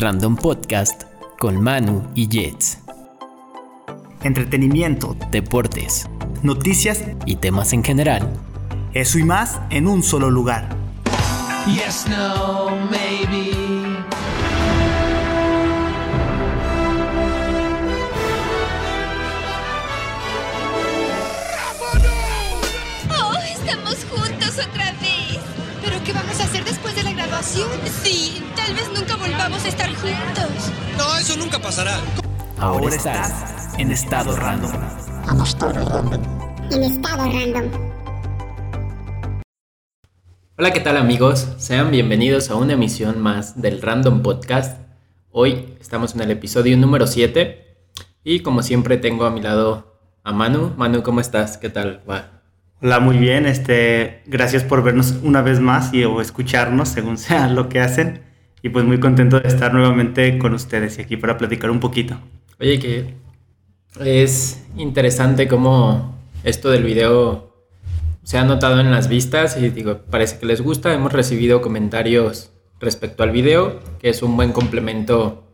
Random Podcast con Manu y Jets. Entretenimiento, Deportes noticias, y temas en general. eso y más en un solo lugar. Yes, no, maybe. Sí, tal vez nunca volvamos a estar juntos. No, eso nunca pasará. Ahora, Ahora estás, estás en estado random. en estado random. Hola, ¿qué tal amigos? Sean bienvenidos a una emisión más del Random Podcast. Hoy estamos en el episodio número 7 y como siempre tengo a mi lado a Manu. Manu, ¿cómo estás? ¿Qué tal? Va. Hola, muy bien. Este, gracias por vernos una vez más y o escucharnos según sea lo que hacen. Y pues muy contento de estar nuevamente con ustedes y aquí para platicar un poquito. Oye, que es interesante cómo esto del video se ha notado en las vistas y digo, parece que les gusta. Hemos recibido comentarios respecto al video, que es un buen complemento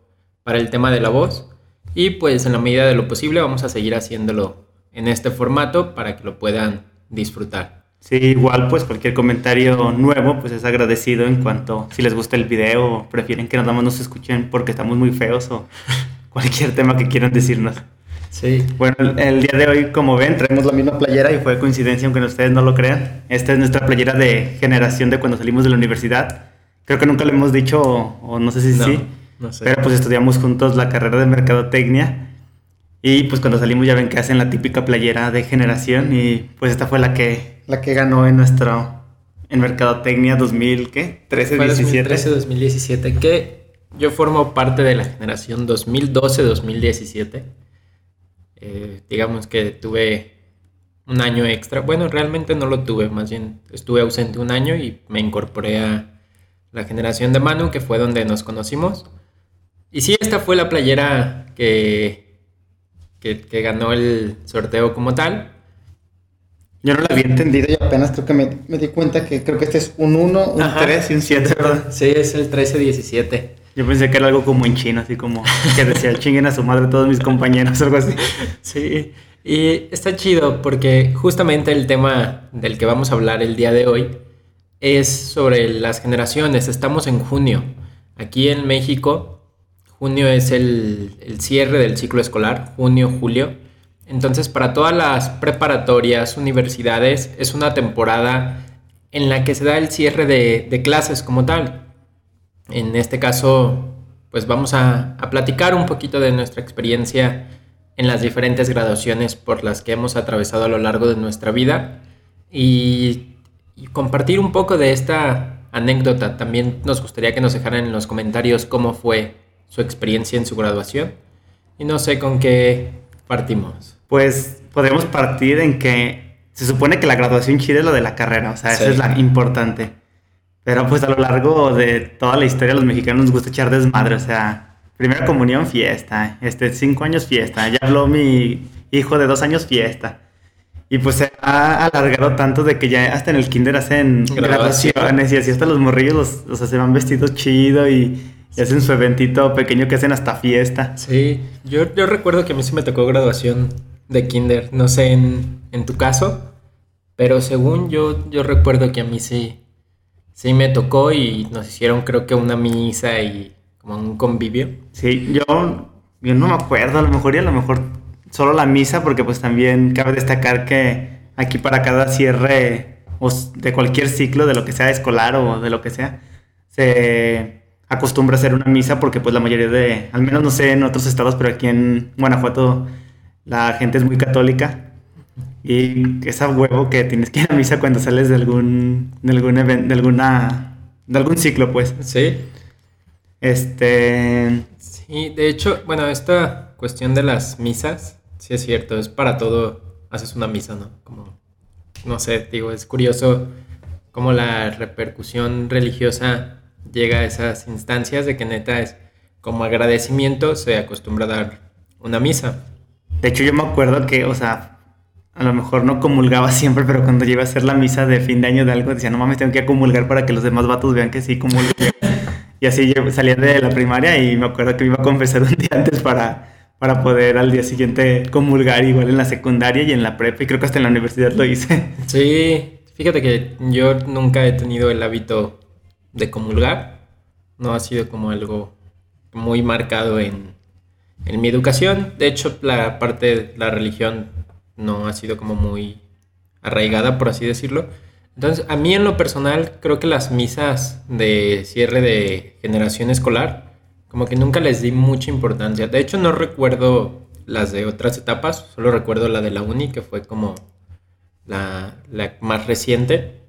para el tema de la voz. Y pues en la medida de lo posible vamos a seguir haciéndolo en este formato para que lo puedan disfrutar. Sí, igual pues cualquier comentario nuevo pues es agradecido en cuanto si les gusta el video o prefieren que nada más nos escuchen porque estamos muy feos o cualquier tema que quieran decirnos. Sí. Bueno, el, el día de hoy, como ven, traemos la misma playera y fue coincidencia, aunque ustedes no lo crean. Esta es nuestra playera de generación de cuando salimos de la universidad. Creo que nunca lo hemos dicho, o, o no sé si No, sí, no sé. pero pues estudiamos juntos la carrera de mercadotecnia. Y pues cuando salimos ya ven que hacen la típica playera de generación y pues esta fue la que, la que ganó en nuestro, en mercadotecnia 2000, ¿qué? 13, Fue 17. 2013-2017, que yo formo parte de la generación 2012-2017. Eh, digamos que tuve un año extra. Bueno, realmente no lo tuve, más bien estuve ausente un año y me incorporé a la generación de Manu, que fue donde nos conocimos. Y sí, esta fue la playera que, que, que ganó el sorteo como tal. Yo no la había entendido y apenas creo que me, me di cuenta que creo que este es un 1, un Ajá. 3 y un 7, ¿verdad? Sí, es el 13-17. Yo pensé que era algo como en chino, así como que decía chinguen a su madre todos mis compañeros, algo así. Sí, y está chido porque justamente el tema del que vamos a hablar el día de hoy es sobre las generaciones. Estamos en junio. Aquí en México, junio es el, el cierre del ciclo escolar, junio, julio. Entonces, para todas las preparatorias, universidades, es una temporada en la que se da el cierre de, de clases como tal. En este caso, pues vamos a, a platicar un poquito de nuestra experiencia en las diferentes graduaciones por las que hemos atravesado a lo largo de nuestra vida y, y compartir un poco de esta anécdota. También nos gustaría que nos dejaran en los comentarios cómo fue su experiencia en su graduación. Y no sé con qué partimos. Pues podemos partir en que se supone que la graduación chida es la de la carrera, o sea, esa Sí. es la importante. Pero pues a lo largo de toda la historia los mexicanos nos gusta echar desmadre, o sea, primera comunión fiesta, este, cinco años fiesta, ya habló mi hijo de dos años fiesta. Y pues se ha alargado tanto de que ya hasta en el kinder hacen graduaciones y así hasta los morrillos, los, o sea, se van vestidos chido y, y hacen su eventito pequeño que hacen hasta fiesta. Sí, yo, yo recuerdo que a mí sí me tocó graduación de kinder, no sé en, en tu caso, pero según yo, yo recuerdo que a mí sí, sí me tocó y nos hicieron creo que una misa y como un convivio. Sí, yo, yo no me acuerdo, a lo mejor y a lo mejor solo la misa, porque pues también cabe destacar que aquí para cada cierre o de cualquier ciclo, de lo que sea escolar o de lo que sea, se acostumbra a hacer una misa porque pues la mayoría de, al menos no sé en otros estados, pero aquí en Guanajuato la gente es muy católica y esa huevo que tienes que ir a misa cuando sales de algún, de algún evento, de alguna, de algún ciclo pues. Sí, Este, sí, de hecho, bueno, esta cuestión de las misas, sí es cierto, es para todo, haces una misa, ¿no? Como, no sé, digo, es curioso cómo la repercusión religiosa llega a esas instancias de que neta es como agradecimiento se acostumbra a dar una misa. De hecho, yo me acuerdo que, o sea, a lo mejor no comulgaba siempre, pero cuando llegué a hacer la misa de fin de año de algo, decía, no mames, tengo que comulgar para que los demás vatos vean que sí comulgué. Y así yo salía de la primaria y me acuerdo que me iba a confesar un día antes para, para poder al día siguiente comulgar igual en la secundaria y en la prepa. Y creo que hasta en la universidad lo hice. Sí, fíjate que yo nunca he tenido el hábito de comulgar. No ha sido como algo muy marcado en, en mi educación. De hecho, la parte de la religión no ha sido como muy arraigada, por así decirlo. Entonces, a mí en lo personal, creo que las misas de cierre de generación escolar, como que nunca les di mucha importancia. De hecho, no recuerdo las de otras etapas, solo recuerdo la de la uni, que fue como la, la más reciente.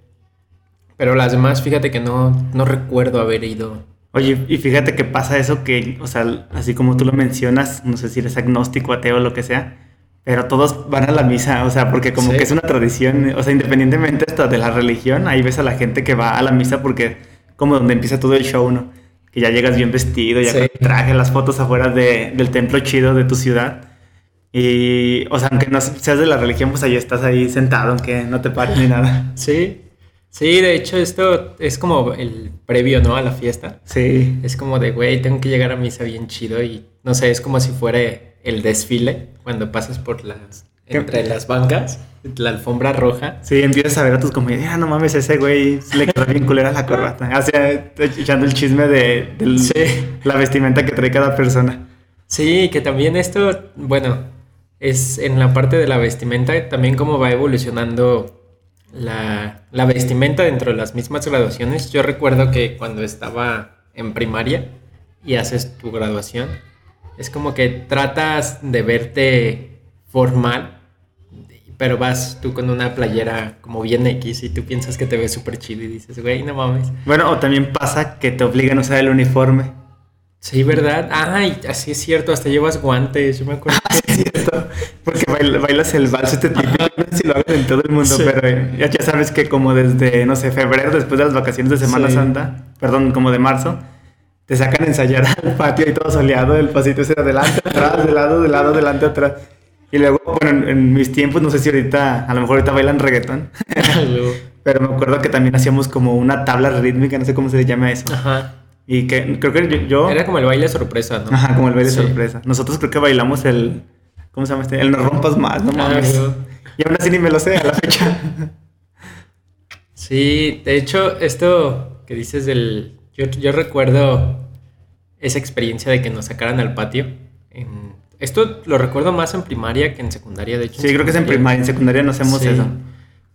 Pero las demás, fíjate que no, no recuerdo haber ido. Oye, y fíjate que pasa eso que, o sea, así como tú lo mencionas, no sé si eres agnóstico, ateo lo que sea, pero todos van a la misa, o sea, porque como Sí. que es una tradición, o sea, independientemente hasta de la religión, ahí ves a la gente que va a la misa porque como donde empieza todo el show, ¿no? Que ya llegas bien vestido, ya Sí. con traje, las fotos afuera de- del templo chido de tu ciudad. Y, o sea, aunque no seas de la religión, pues ahí estás ahí sentado, aunque no te pares ni nada. Sí, sí, de hecho esto es como el previo, ¿no? A la fiesta. Sí. Es como de, güey, tengo que llegar a misa bien chido y no sé, es como si fuera el desfile cuando pasas por las, entre las bancas, la alfombra roja. Sí, empiezas a ver a tus compañeros, ah, no mames, ese güey le quedó bien culera la corbata. O sea, echando el chisme de, Sí. la vestimenta que trae cada persona. Sí, que también esto, bueno, es en la parte de la vestimenta, también cómo va evolucionando la, la vestimenta dentro de las mismas graduaciones. Yo recuerdo que cuando estaba en primaria y haces tu graduación, es como que tratas de verte formal, pero vas tú con una playera como bien X y tú piensas que te ves súper chido y dices, güey, no mames. Bueno, o también pasa que te obligan a usar el uniforme. Sí, ¿verdad? Ay, así es cierto, hasta llevas guantes, yo me acuerdo. Es cierto, porque bail- bailas el vals este típico, no sé si lo hagan en todo el mundo, Sí. pero ya, ya sabes que como desde, no sé, febrero, después de las vacaciones de Semana Sí. Santa, perdón, como de marzo, te sacan a ensayar al patio y todo soleado, el pasito ese de adelante, atrás, de lado, de lado, delante, atrás. Y luego, bueno, en, en mis tiempos, no sé si ahorita, a lo mejor ahorita bailan reggaetón, pero me acuerdo que también hacíamos como una tabla rítmica, no sé cómo se le llama eso. Ajá. Y que creo que yo... Era como el baile sorpresa, ¿no? Ajá, como el baile Sí. sorpresa. Nosotros creo que bailamos el... ¿Cómo se llama este? El no rompas más, no Ah, mames. Y aún así ni me lo sé a la fecha. Sí, de hecho, esto que dices del... Yo, yo recuerdo esa experiencia de que nos sacaran al patio. En... Esto lo recuerdo más en primaria que en secundaria, de hecho. Sí, creo que es en primaria, en secundaria no hacemos Sí. eso.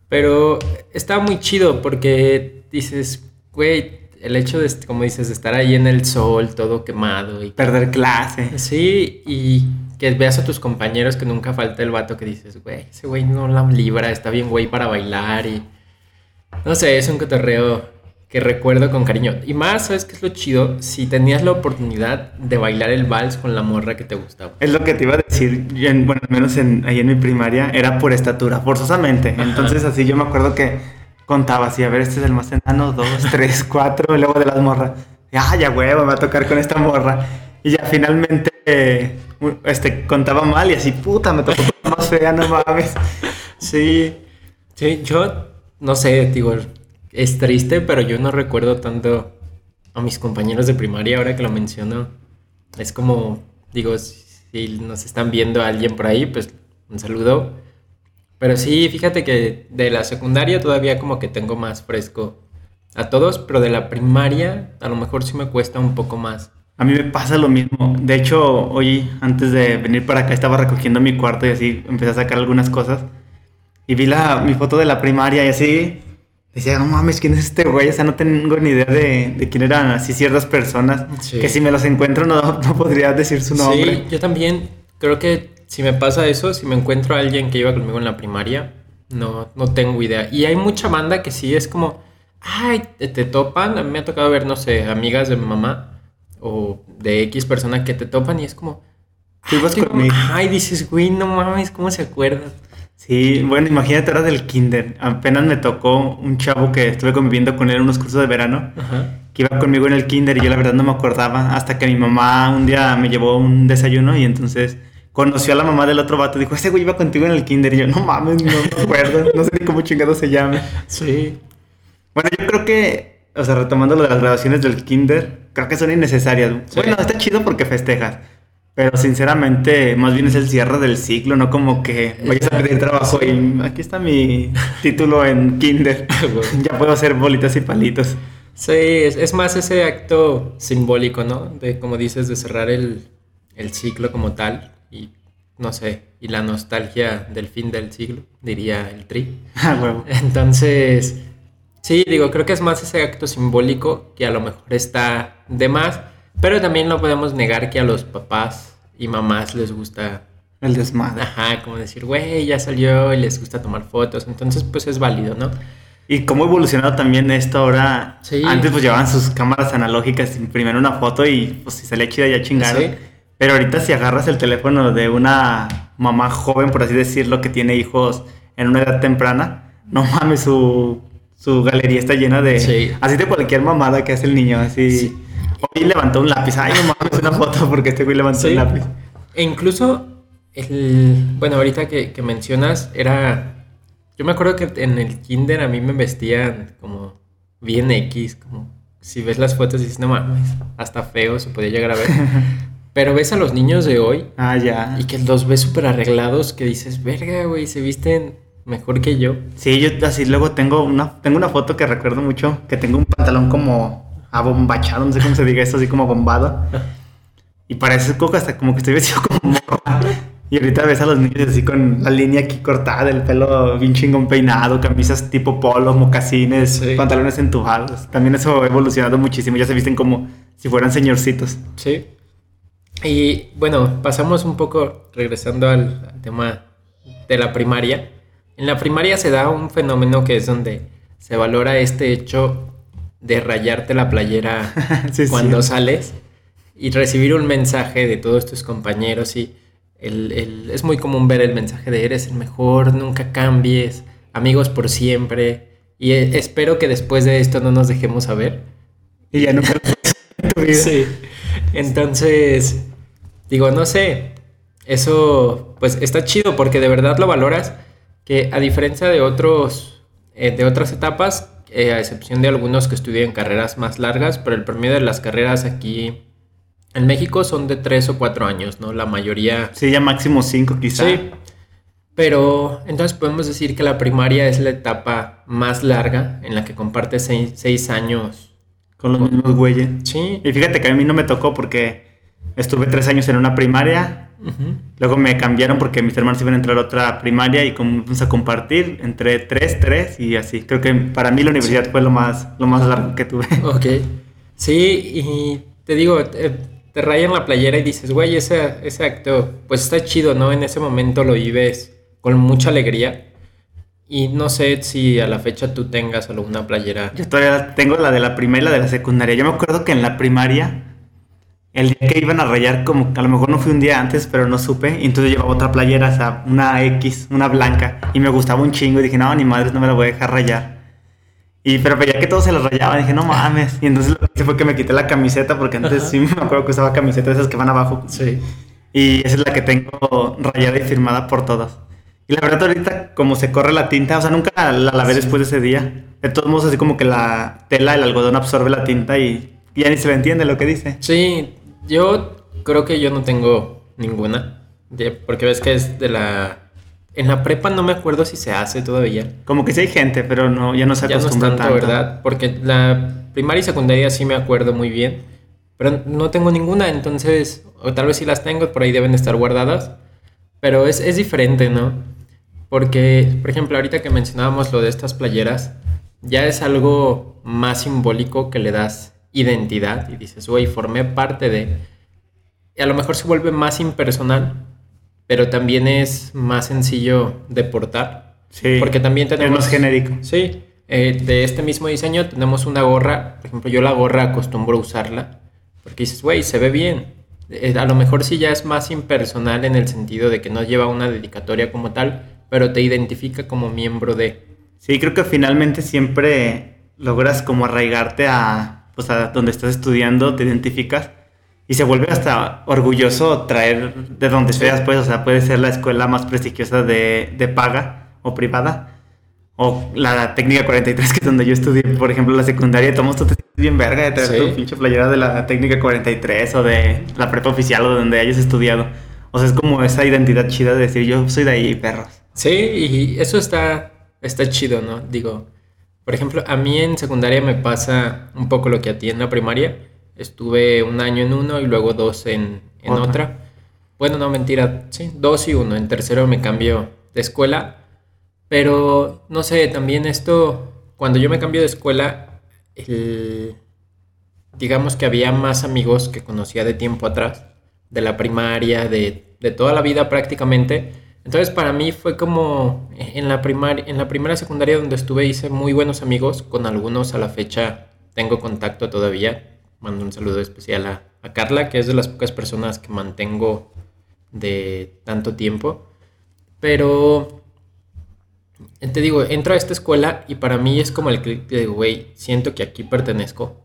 Pero estaba muy chido porque dices, güey, el hecho de, como dices, de estar ahí en el sol, todo quemado y Perder clase. Sí, y que veas a tus compañeros que nunca falta el vato que dices, güey, ese güey no la libra, está bien güey para bailar y... No sé, es un cotorreo que recuerdo con cariño. Y más, ¿sabes qué es lo chido? Si tenías la oportunidad de bailar el vals con la morra que te gustaba. Es lo que te iba a decir, yo en- bueno, al menos en, ahí en mi primaria, era por estatura, forzosamente. Ajá. Entonces así yo me acuerdo que contaba así, a ver, este es el más enano, dos, tres, cuatro, y luego de las morras. Ah, ya huevo, me va a tocar con esta morra. Y ya finalmente, eh, este, contaba mal y así, puta, me tocó con más fea, no mames. Sí, sí, yo no sé, digo, es triste, pero yo no recuerdo tanto a mis compañeros de primaria ahora que lo menciono. Es como, digo, si nos están viendo a alguien por ahí, pues un saludo. Pero sí, fíjate que de la secundaria todavía como que tengo más fresco a todos, pero de la primaria a lo mejor sí me cuesta un poco más. A mí me pasa lo mismo. De hecho, hoy, antes de venir para acá, estaba recogiendo mi cuarto y así empecé a sacar algunas cosas. Y vi la, mi foto de la primaria y así decía, no mames, ¿quién es este güey? O sea, no tengo ni idea de, de quién eran así ciertas personas. Sí. Que si me los encuentro no, no podría decir su nombre. Sí, yo también creo que si me pasa eso, si me encuentro a alguien que iba conmigo en la primaria, no, no tengo idea. Y hay mucha banda que sí es como, ay, te, te topan. A mí me ha tocado ver, no sé, amigas de mi mamá o de X persona que te topan y es como, Tú ibas ay, conmigo. ay, dices, güey, no mames, ¿cómo se acuerdan? Sí, bueno, imagínate ahora del kinder. Apenas me tocó un chavo que estuve conviviendo con él en unos cursos de verano. Ajá. que iba conmigo en el kinder y yo la verdad no me acordaba hasta que mi mamá un día me llevó un desayuno y entonces conoció a la mamá del otro vato y dijo, ese güey iba contigo en el kinder y yo, no mames, no me acuerdo, no sé ni cómo chingado se llama. Sí. Bueno, yo creo que o sea, retomando lo de las graduaciones del kinder, creo que son innecesarias. Sí. Bueno, está chido porque festejas. Pero sinceramente, más bien es el cierre del ciclo, no como que vayas a pedir trabajo y aquí está mi título en kinder. ya puedo hacer bolitas y palitos. Sí, es, es más ese acto simbólico, ¿no? De, como dices, de cerrar el, el ciclo como tal y, no sé, y la nostalgia del fin del siglo, diría el tri. Ah, huevo. Entonces, sí, digo, creo que es más ese acto simbólico que a lo mejor está de más, pero también no podemos negar que a los papás y mamás les gusta, El desmadre. ajá, como decir, güey, ya salió y les gusta tomar fotos, entonces pues es válido, ¿no? Y cómo ha evolucionado también esto ahora. Sí. Antes pues llevaban sus cámaras analógicas, imprimían una foto y pues si salía chida ya chingaron. Sí. Pero ahorita si agarras el teléfono de una mamá joven, por así decirlo, que tiene hijos en una edad temprana, no mames, su, su galería está llena de... Sí. Así de cualquier mamada que hace el niño, así... Sí. Hoy levantó un lápiz, ay no mames, una foto porque este güey levantó Sí. un lápiz. E incluso, el, bueno, ahorita que, que mencionas, era... Yo me acuerdo que en el kinder a mí me vestían como bien X, como si ves las fotos y dices, no mames, hasta feo se podía llegar a ver. Pero ves a los niños de hoy Ah, ya. y que los ves súper arreglados, que dices, verga, güey, se visten mejor que yo. Sí, yo así luego tengo una, tengo una foto que recuerdo mucho, que tengo un pantalón como abombachado, no sé cómo se diga eso, así como bombado. Y parece coco hasta como que estoy vestido como morra. Y ahorita ves a los niños así con la línea aquí cortada, el pelo bien chingón peinado, camisas tipo polo, mocasines, Sí. pantalones entubados. También eso ha evolucionado muchísimo, ya se visten como si fueran señorcitos. Sí. Y bueno, pasamos un poco, regresando al, al tema de la primaria. En la primaria se da un fenómeno que es donde se valora este hecho de rayarte la playera Sí, cuando sí. sales y recibir un mensaje de todos tus compañeros y el- el- es muy común ver el mensaje de eres el mejor, nunca cambies, amigos por siempre y eh, espero que después de esto no nos dejemos saber. Y ya tu vida. Sí. Entonces, digo, no sé, eso pues está chido porque de verdad lo valoras, que a diferencia de otros, eh, de otras etapas, eh, a excepción de algunos que estudian carreras más largas, pero el promedio de las carreras aquí en México son de tres o cuatro años, ¿no? La mayoría... Sí, ya máximo cinco quizá. Sí. Pero entonces podemos decir que la primaria es la etapa más larga en la que compartes seis, seis años. Con los mismos güeyes. Sí. Y fíjate que a mí no me tocó porque estuve tres años en una primaria, Ujú. luego me cambiaron porque mis hermanos iban a entrar a otra primaria y comenzamos a compartir entre tres, tres y así. Creo que para mí la universidad fue lo más, lo más largo que tuve. Ok. Sí, y te digo, te, te rayan la playera y dices, güey, ese, ese acto, pues está chido, ¿no? En ese momento lo vives con mucha alegría. Y no sé si a la fecha tú tengas alguna playera. Yo todavía tengo la de la primaria y la de la secundaria. Yo me acuerdo que en la primaria, el día que iban a rayar, como que a lo mejor no fui un día antes, pero no supe, y entonces llevaba otra playera, o sea, una X, una blanca, y me gustaba un chingo, y dije, no, ni madres, no me la voy a dejar rayar. Y pero veía que todos se la rayaban, dije, no mames. Y entonces lo que hice fue que me quité la camiseta, porque antes Ajá. sí me acuerdo que usaba camisetas esas que van abajo. Sí. Y esa es la que tengo rayada y firmada por todos. Y la verdad ahorita como se corre la tinta, o sea, nunca la lavé después de ese día. De todos modos, así como que la tela, el algodón absorbe la tinta y ya ni se le entiende lo que dice. Sí, yo creo que yo no tengo ninguna. de- porque ves que es de la... En la prepa no me acuerdo si se hace todavía. Como que sí hay gente, pero no, ya no se Ya no es acostumbra tanto, tanto. ¿verdad? Porque la primaria y secundaria sí me acuerdo muy bien, pero no tengo ninguna, entonces, o tal vez sí las tengo, por ahí deben estar guardadas, pero es, es diferente, ¿no? Porque, por ejemplo, ahorita que mencionábamos lo de estas playeras, ya es algo más simbólico que le das identidad y dices, güey, formé parte de... Y a lo mejor se vuelve más impersonal, pero también es más sencillo de portar. Sí. Porque también Es tenemos... más genérico. Sí, eh, de este mismo diseño tenemos una gorra. Por ejemplo, yo la gorra acostumbro usarla porque dices, güey, se ve bien. Eh, a lo mejor sí ya es más impersonal en el sentido de que no lleva una dedicatoria como tal, pero te identifica como miembro de. Sí, creo que finalmente siempre logras como arraigarte a, pues a donde estás estudiando, te identificas y se vuelve hasta orgulloso traer de donde seas, pues, o sea, puede ser la escuela más prestigiosa de, de paga o privada, O la técnica 43, que es donde yo estudié, por ejemplo, la secundaria, tomamos sientes bien verga de traer Sí. tu pinche playera de la técnica 43 o de la prepa oficial o de donde hayas estudiado. O sea, es como esa identidad chida de decir, yo soy de ahí, perros. Sí, y eso está, está chido, ¿no? Digo, por ejemplo, a mí en secundaria me pasa un poco lo que a ti en la primaria. Estuve un año en uno y luego dos en, en Otra. otra. Bueno, no, mentira, sí, dos y uno. En tercero me cambio de escuela. Pero, no sé, también esto, cuando yo me cambio de escuela, el- digamos que había más amigos que conocía de tiempo atrás, de la primaria, de, de toda la vida prácticamente. Entonces para mí fue como en la, primaria, en la primera secundaria donde estuve hice muy buenos amigos, con algunos a la fecha tengo contacto todavía. Mando un saludo especial a, a Carla, que es de las pocas personas que mantengo de tanto tiempo. Pero eh, te digo, entro a esta escuela y para mí es como el clic de, güey, siento que aquí pertenezco.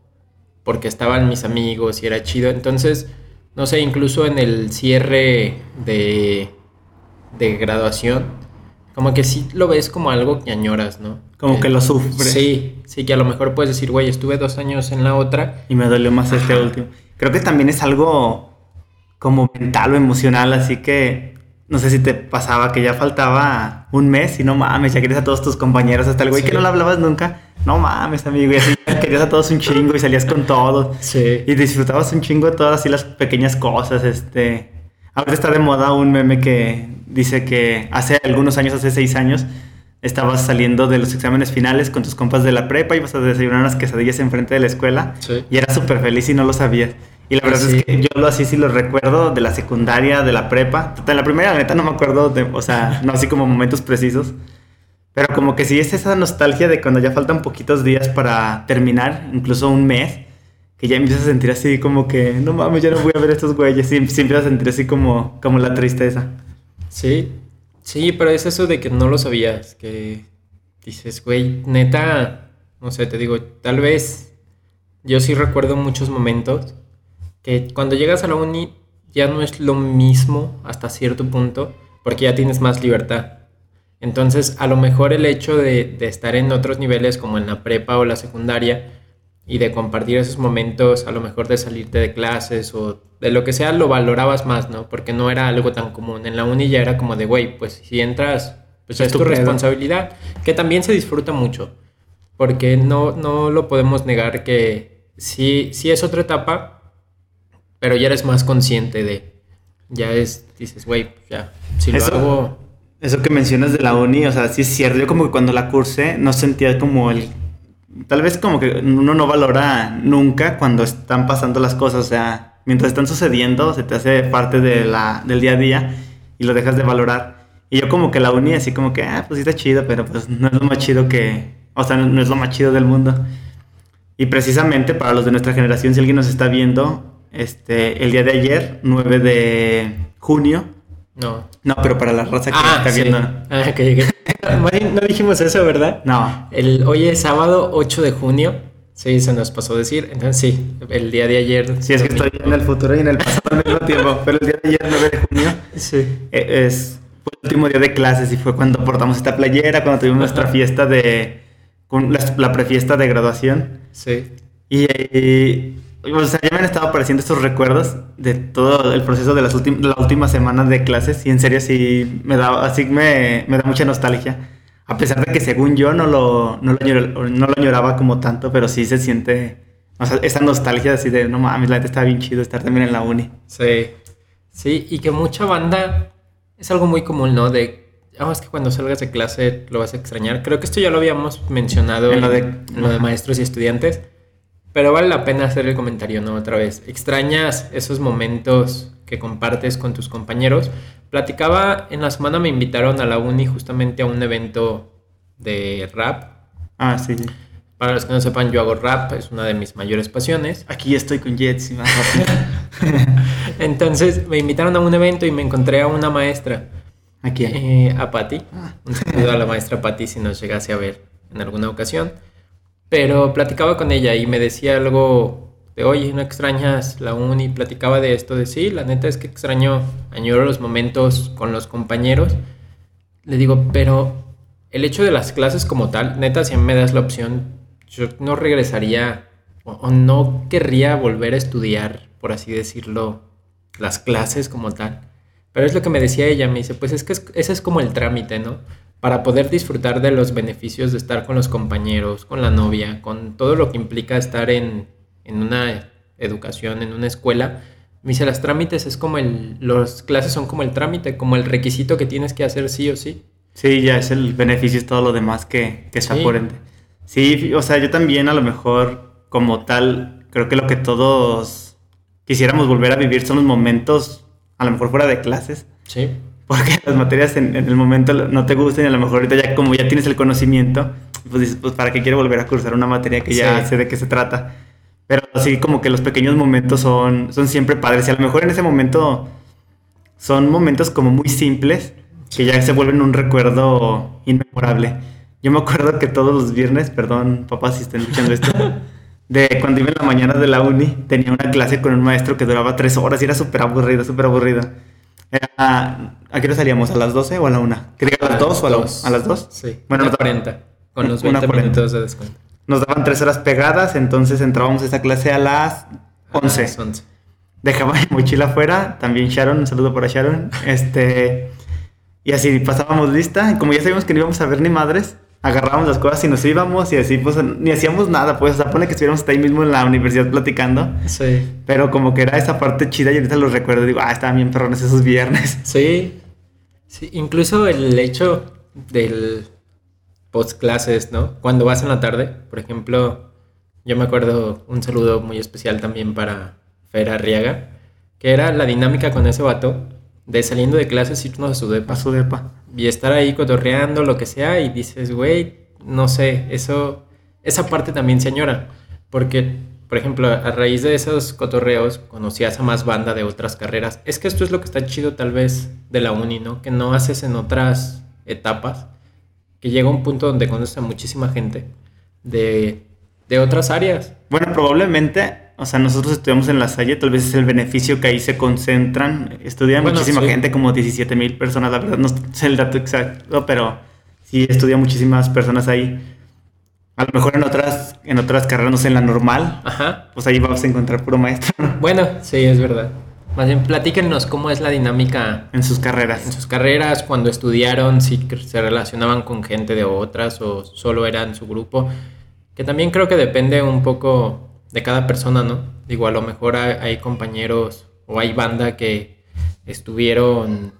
Porque estaban mis amigos y era chido. Entonces, no sé, incluso en el cierre de, de graduación, como que sí lo ves como algo que añoras, ¿no? Como que lo sufres. Sí, sí, que a lo mejor puedes decir, güey, estuve dos años en la otra. Y me dolió más este último. Creo que también es algo como mental o emocional, así que no sé si te pasaba que ya faltaba un mes y no mames, ya querías a todos tus compañeros, hasta el güey Sí. que no le hablabas nunca. No mames, amigo, y así querías a todos un chingo y salías con todos. Sí. Y disfrutabas un chingo de todas así las pequeñas cosas, este... Ahora está de moda un meme que dice que hace algunos años, hace seis años, estabas saliendo de los exámenes finales con tus compas de la prepa y ibas a desayunar unas quesadillas enfrente de la escuela Sí. y eras súper feliz y no lo sabías. Y la verdad Sí. es que yo lo así sí lo recuerdo de la secundaria, de la prepa. De la primera, la neta, no me acuerdo, de, o sea, no así como momentos precisos. Pero como que sí es esa nostalgia de cuando ya faltan poquitos días para terminar, incluso un mes, que ya empiezas a sentir así como que, no mames, ya no voy a ver estos güeyes. Sí empiezas a sentir así como, como la tristeza. Sí, sí, pero es eso de que no lo sabías, que dices, güey, neta, no sé, te digo, tal vez yo sí recuerdo muchos momentos que cuando llegas a la uni ya no es lo mismo hasta cierto punto, porque ya tienes más libertad. Entonces, a lo mejor el hecho de, de estar en otros niveles como en la prepa o la secundaria y de compartir esos momentos, a lo mejor de salirte de clases o de lo que sea, lo valorabas más, ¿no? Porque no era algo tan común. En la uni ya era como de, güey, pues si entras, pues Es es tu pedo. responsabilidad, que también se disfruta mucho, porque no, no lo podemos negar que sí, sí es otra etapa, pero ya eres más consciente de, ya es, dices, güey, pues ya, si Eso- lo hago... Eso que mencionas de la uni, o sea, sí es cierto. Yo como que cuando la cursé no sentía como el... Tal vez como que uno no valora nunca cuando están pasando las cosas. O sea, mientras están sucediendo, se te hace parte de la, del día a día y lo dejas de valorar. Y yo como que la uni así como que, ah, pues sí está chido, pero pues no es lo más chido que... O sea, no, no es lo más chido del mundo. Y precisamente para los de nuestra generación, si alguien nos está viendo, este, el día de ayer, 9 de junio, No. no, pero para la raza que Ah, está sí. viendo. Ah. No dijimos eso, ¿verdad? No. El, hoy es sábado 8 de junio. Sí, se nos pasó decir. Entonces sí, el día de ayer. Sí, es que estoy en el futuro y en el pasado al mismo tiempo. Pero el día de ayer, 9 de junio, Sí. eh, es fue el último día de clases y fue cuando portamos esta playera, cuando tuvimos nuestra fiesta de. con la, la prefiesta de graduación. Sí. Y, eh, o sea, ya me han estado apareciendo estos recuerdos de todo el proceso de las últimas la última semana de clases y en serio sí me da, así me, me da mucha nostalgia. A pesar de que según yo no lo, no lo, añor- no lo añoraba como tanto, pero sí se siente o sea, esa nostalgia así de, no mames, la neta estaba bien chido estar también en la uni. Sí. Sí, y que mucha banda es algo muy común, ¿no? De, ah, es que cuando salgas de clase lo vas a extrañar. Creo que esto ya lo habíamos mencionado En en lo de- de, lo de maestros y estudiantes, pero vale la pena hacer el comentario, ¿no? Otra vez, extrañas esos momentos que compartes con tus compañeros. Platicaba, en la semana me invitaron a la uni justamente a un evento de rap. Ah, sí. Para los que no sepan, yo hago rap, es una de mis mayores pasiones. Aquí estoy con Jets y más rápido. Entonces me invitaron a un evento y me encontré a una maestra, Aquí. eh, a Patti. Un saludo a la maestra Patti si nos llegase a ver en alguna ocasión. Pero platicaba con ella y me decía algo de, oye, ¿no extrañas la uni? Platicaba de esto, de sí, la neta es que extraño, añoro los momentos con los compañeros. Le digo, pero el hecho de las clases como tal, neta, si me das la opción, yo no regresaría o, o no querría volver a estudiar, por así decirlo, las clases como tal. Pero es lo que me decía ella, me dice, pues es que es- ese es como el trámite, ¿no? Para poder disfrutar de los beneficios de estar con los compañeros, con la novia, con todo lo que implica estar en, en una educación, en una escuela. Me dice, las trámites es como el, las clases son como el trámite, como el requisito que tienes que hacer sí o sí. Sí, ya es el beneficio, es todo lo demás que, que está Sí. por ende. Sí, o sea, yo también a lo mejor como tal, creo que lo que todos quisiéramos volver a vivir son los momentos, a lo mejor fuera de clases, Sí. Porque las materias en, en el momento no te gustan y a lo mejor ahorita ya como ya tienes el conocimiento, pues dices, pues para qué quiero volver a cursar una materia que ya Sí. sé de qué se trata. Pero sí, como que los pequeños momentos son, son siempre padres y a lo mejor en ese momento son momentos como muy simples que ya se vuelven un recuerdo inmemorable. Yo me acuerdo que todos los viernes, perdón papá si están escuchando esto, de cuando iba en la mañana de la uni, tenía una clase con un maestro que duraba tres horas y era súper aburrido, súper aburrido. Era, ¿A qué hora salíamos? ¿A las 12 o a la 1? ¿Quería a las 2 o a, la, dos. a las 2? Sí. Bueno, Una nos, 40. Con los Una 20 40. minutos de descuento. nos daban tres horas pegadas, entonces entrábamos a esa clase a las 11. Ah, las 11. Dejaba mi mochila afuera, también Sharon, un saludo para Sharon. Este, y así pasábamos lista, como ya sabíamos que no íbamos a ver ni madres, agarrábamos las cosas y nos íbamos y así pues ni hacíamos nada, pues o sea, pone que estuviéramos hasta ahí mismo en la universidad platicando, Sí. pero como que era esa parte chida y ahorita los recuerdo, digo, ah, estaban bien perrones esos viernes. Sí. Sí, incluso el hecho del post clases, ¿no? Cuando vas en la tarde, por ejemplo, yo me acuerdo un saludo muy especial también para Fer Arriaga, que era la dinámica con ese vato de saliendo de clases irnos a su depa Paso de pa. Y estar ahí cotorreando, lo que sea, y dices, güey, no sé, eso, esa parte también se añora. Porque, por ejemplo, a raíz de esos cotorreos, conocías a más banda de otras carreras. Es que esto es lo que está chido, tal vez, de la uni, ¿no? Que no haces en otras etapas. Que llega un punto donde conoces a muchísima gente de, de otras áreas. Bueno, probablemente, o sea, nosotros estudiamos en la Salle, tal vez es el beneficio que ahí se concentran. Estudia Bueno, muchísima sí. gente, como 17 mil personas, la verdad no sé el dato exacto, pero sí estudia muchísimas personas ahí. A lo mejor en otras, en otras carreras, no sé, en la normal, Ajá. pues ahí vamos a encontrar puro maestro Bueno, sí, es verdad. Más bien, platíquenos cómo es la dinámica en sus en carreras. sus carreras, cuando estudiaron, si se relacionaban con gente de otras o solo eran su grupo, que también creo que depende un poco de cada persona, ¿no? Digo, a lo mejor hay, compañeros o hay banda que estuvieron,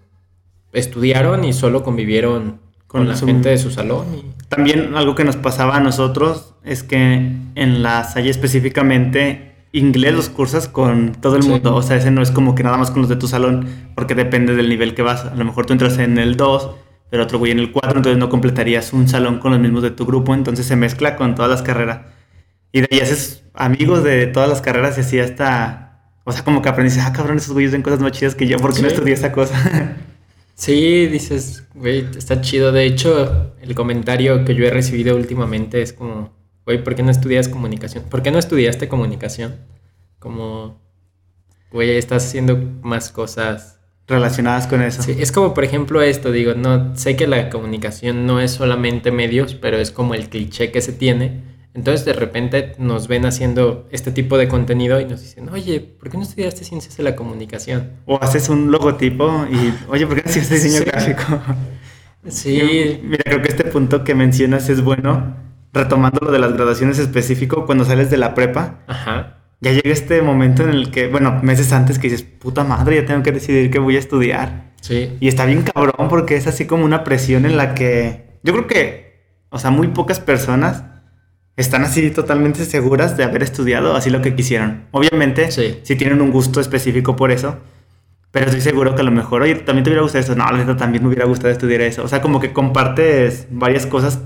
estudiaron y solo convivieron con, Con la su- gente de su salón. y- También algo que nos pasaba a nosotros es que en la Salle específicamente inglés los cursas con todo el Sí. mundo. O sea, ese no es como que nada más con los de tu salón, porque depende del nivel que vas. A lo mejor tú entras en el 2, pero otro güey en el 4, entonces no completarías un salón con los mismos de tu grupo, entonces se mezcla con todas las carreras. Y de ahí haces amigos de todas las carreras y así hasta... O sea, como que aprendes, ah, cabrón, esos güeyes ven cosas más chidas que yo, ¿por qué no Sí. estudié esa cosa? Sí, dices, güey, está chido. De hecho, el comentario que yo he recibido últimamente es como, güey, ¿por qué no estudias comunicación? ¿Por qué no estudiaste comunicación? Como, güey, estás haciendo más cosas. Relacionadas con eso. Sí, es como, por ejemplo, esto, digo, no, sé que la comunicación no es solamente medios, pero es como el cliché que se tiene. Entonces, de repente nos ven haciendo este tipo de contenido y nos dicen, oye, ¿por qué no estudiaste ciencias de la comunicación? O haces un logotipo y, oye, ¿por qué no hiciste diseño Sí. gráfico? Sí, Mira, creo que este punto que mencionas es bueno. Retomando lo de las graduaciones específico, cuando sales de la prepa, ajá. ya llega este momento en el que, bueno, meses antes que dices, puta madre, ya tengo que decidir qué voy a estudiar. Sí, Y está bien cabrón porque es así como una presión en la que yo creo que, o sea, muy pocas personas están así totalmente seguras de haber estudiado así lo que quisieron. Obviamente, Sí. si tienen un gusto específico por eso, pero estoy seguro que a lo mejor, oye, también te hubiera gustado eso. No, la neta también me hubiera gustado estudiar eso. O sea, como que compartes varias cosas.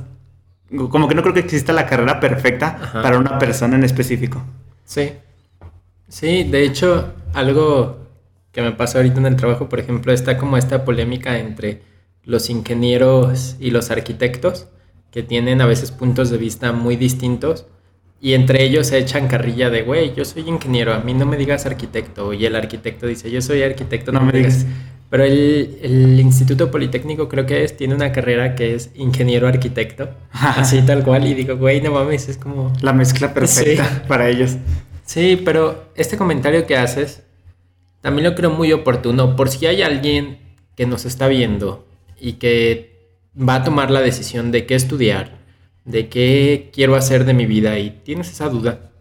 Como que no creo que exista la carrera perfecta Ajá. para una persona en específico. Sí. Sí, de hecho, algo que me pasa ahorita en el trabajo, por ejemplo, está como esta polémica entre los ingenieros y los arquitectos, que tienen a veces puntos de vista muy distintos, y entre ellos se echan carrilla de, güey, yo soy ingeniero, a mí no me digas arquitecto, y el arquitecto dice, yo soy arquitecto, no, me digas. Pero el, el Instituto Politécnico creo que es, tiene una carrera que es ingeniero arquitecto. así tal cual. Y digo, güey, no mames, es como... La mezcla perfecta Sí. para ellos. Sí, pero este comentario que haces también lo creo muy oportuno. Por si hay alguien que nos está viendo y que va a tomar la decisión de qué estudiar, de qué quiero hacer de mi vida y tienes esa duda.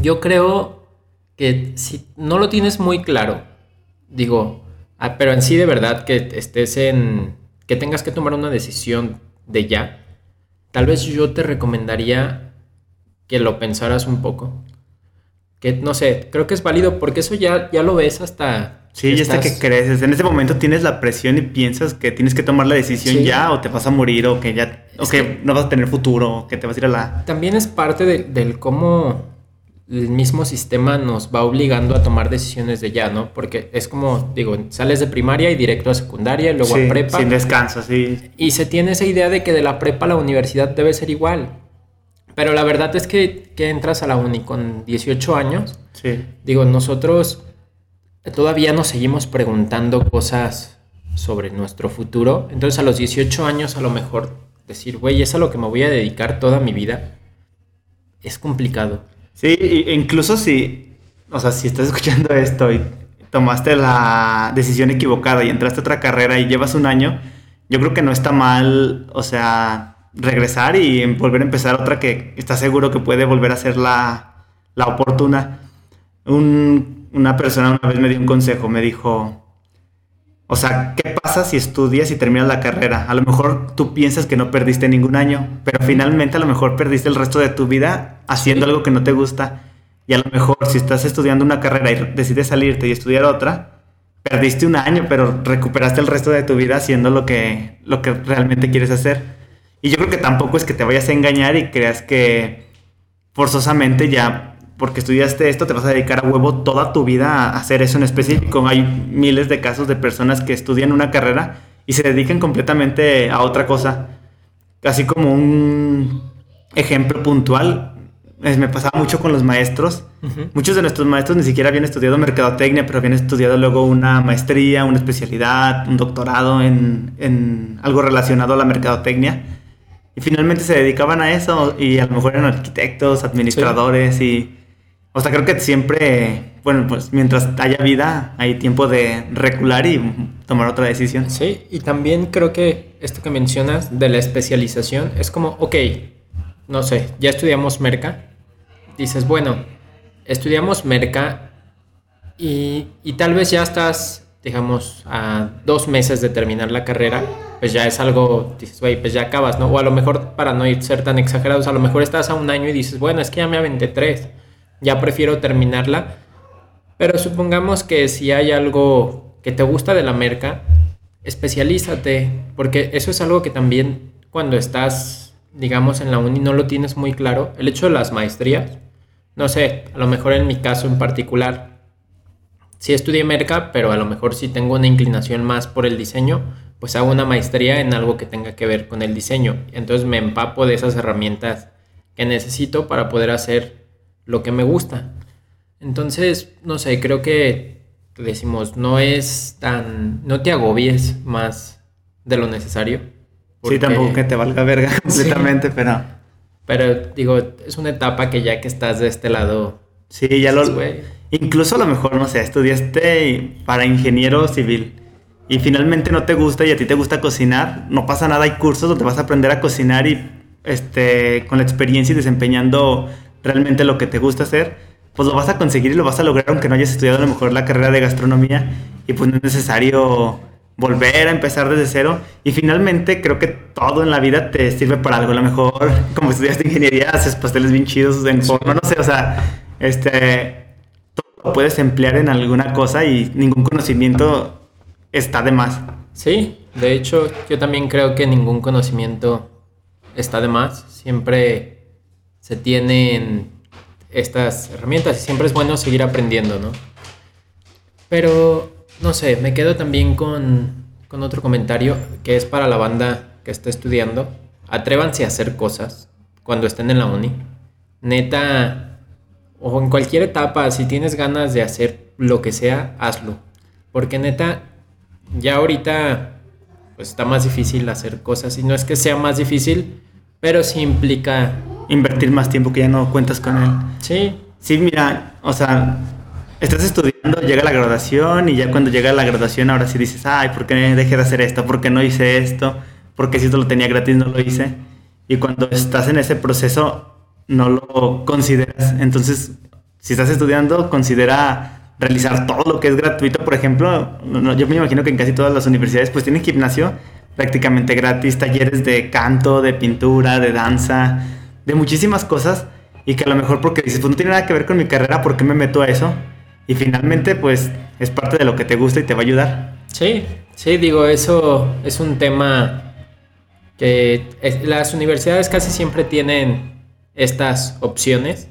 Yo creo que si no lo tienes muy claro, digo, ah, pero en sí de verdad que estés en, que tengas que tomar una decisión de ya, tal vez yo te recomendaría que lo pensaras un poco. Que no sé, creo que es válido porque eso ya, ya lo ves hasta... Sí, ya hasta que creces. En ese momento tienes la presión y piensas que tienes que tomar la decisión Sí. ya o te vas a morir o que ya o que, que- no vas a tener futuro o que te vas a ir a la... También es parte de- del cómo el mismo sistema nos va obligando a tomar decisiones de ya, ¿no? Porque es como, digo, sales de primaria y directo a secundaria y luego Sí, a prepa. sin descanso, sí. Y se tiene esa idea de que de la prepa a la universidad debe ser igual. Pero la verdad es que, que entras a la uni con 18 años. Sí. Digo, nosotros todavía nos seguimos preguntando cosas sobre nuestro futuro. Entonces a los 18 años a lo mejor decir, güey, es a lo que me voy a dedicar toda mi vida. Es complicado. Sí, incluso si, o sea, si estás escuchando esto y tomaste la decisión equivocada y entraste a otra carrera y llevas un año, yo creo que no está mal, o sea, regresar y volver a empezar otra que estás seguro que puede volver a ser la, la oportuna. Un- una persona una vez me dio un consejo, me dijo, o sea, ¿qué pasa si estudias y terminas la carrera? A lo mejor tú piensas que no perdiste ningún año, pero finalmente a lo mejor perdiste el resto de tu vida haciendo algo que no te gusta. Y a lo mejor si estás estudiando una carrera y decides salirte y estudiar otra, perdiste un año, pero recuperaste el resto de tu vida haciendo lo que, lo que realmente quieres hacer. Y yo creo que tampoco es que te vayas a engañar y creas que forzosamente ya porque estudiaste esto te vas a dedicar a huevo toda tu vida a hacer eso en específico. Hay miles de casos de personas que estudian una carrera y se dedican completamente a otra cosa. Así como un ejemplo puntual, me pasaba mucho con los maestros. Ujú. Muchos de nuestros maestros ni siquiera habían estudiado mercadotecnia, pero habían estudiado luego una maestría, una especialidad, un doctorado en, en algo relacionado a la mercadotecnia. Y finalmente se dedicaban a eso y a lo mejor eran arquitectos, administradores y... O sea, creo que siempre, bueno, pues mientras haya vida, hay tiempo de recular y tomar otra decisión. Sí, y también creo que esto que mencionas de la especialización es como, ok, no sé, ya estudiamos merca. Dices, bueno, estudiamos merca y, y tal vez ya estás, digamos, a dos meses de terminar la carrera, pues ya es algo, dices, güey, pues ya acabas, ¿no? O a lo mejor, para no ir- ser tan exagerados, a lo mejor estás a un año y dices, bueno, es que ya me aventé tres, ya prefiero terminarla. Pero supongamos que si hay algo que te gusta de la merca, especialízate, porque eso es algo que también cuando estás, digamos, en la uni no lo tienes muy claro. El hecho de las maestrías, no sé, a lo mejor en mi caso en particular, sí estudié merca, pero a lo mejor si tengo una inclinación más por el diseño, pues hago una maestría en algo que tenga que ver con el diseño. Entonces me empapo de esas herramientas que necesito para poder hacer lo que me gusta. Entonces, no sé, creo que decimos, no es tan, no te agobies más de lo necesario. Sí, tampoco que te valga verga completamente, pero... Pero digo, es una etapa que ya que estás de este lado, Sí, ya lo... güey, Incluso a lo mejor, no sé, estudiaste para ingeniero civil y finalmente no te gusta y a ti te gusta cocinar, no pasa nada, hay cursos donde vas a aprender a cocinar y este, con la experiencia y desempeñando realmente lo que te gusta hacer, pues lo vas a conseguir y lo vas a lograr aunque no hayas estudiado a lo mejor la carrera de gastronomía y pues no es necesario volver a empezar desde cero y finalmente creo que todo en la vida te sirve para algo, a lo mejor como estudiaste ingeniería haces pasteles bien chidos en forma, no sé, o sea, este todo lo puedes emplear en alguna cosa y ningún conocimiento está de más. Sí, de hecho, yo también creo que ningún conocimiento está de más. Siempre se tienen estas herramientas y siempre es bueno seguir aprendiendo, ¿no? Pero, no sé, me quedo también con, con otro comentario que es para la banda que está estudiando. Atrévanse a hacer cosas cuando estén en la uni. Neta, o en cualquier etapa, si tienes ganas de hacer lo que sea, hazlo. Porque neta, ya ahorita pues está más difícil hacer cosas y no es que sea más difícil, pero sí implica, Invertir más tiempo que ya no cuentas con él. sí, Sí, mira, o sea, estás estudiando, llega la graduación y ya cuando llega la graduación ahora sí dices, ay, ¿por qué dejé de hacer esto? ¿Por qué no hice esto? ¿Por qué si esto lo tenía gratis no lo hice? Y cuando estás en ese proceso no lo consideras. Entonces, si estás estudiando, considera realizar todo lo que es gratuito. Por ejemplo, yo me imagino que en casi todas las universidades pues tienen gimnasio prácticamente gratis, talleres de canto, de pintura, de danza, de muchísimas cosas y que a lo mejor porque dices, pues no tiene nada que ver con mi carrera, ¿por qué me meto a eso? Y finalmente pues es parte de lo que te gusta y te va a ayudar. sí, sí, digo, eso es un tema que las universidades casi siempre tienen estas opciones,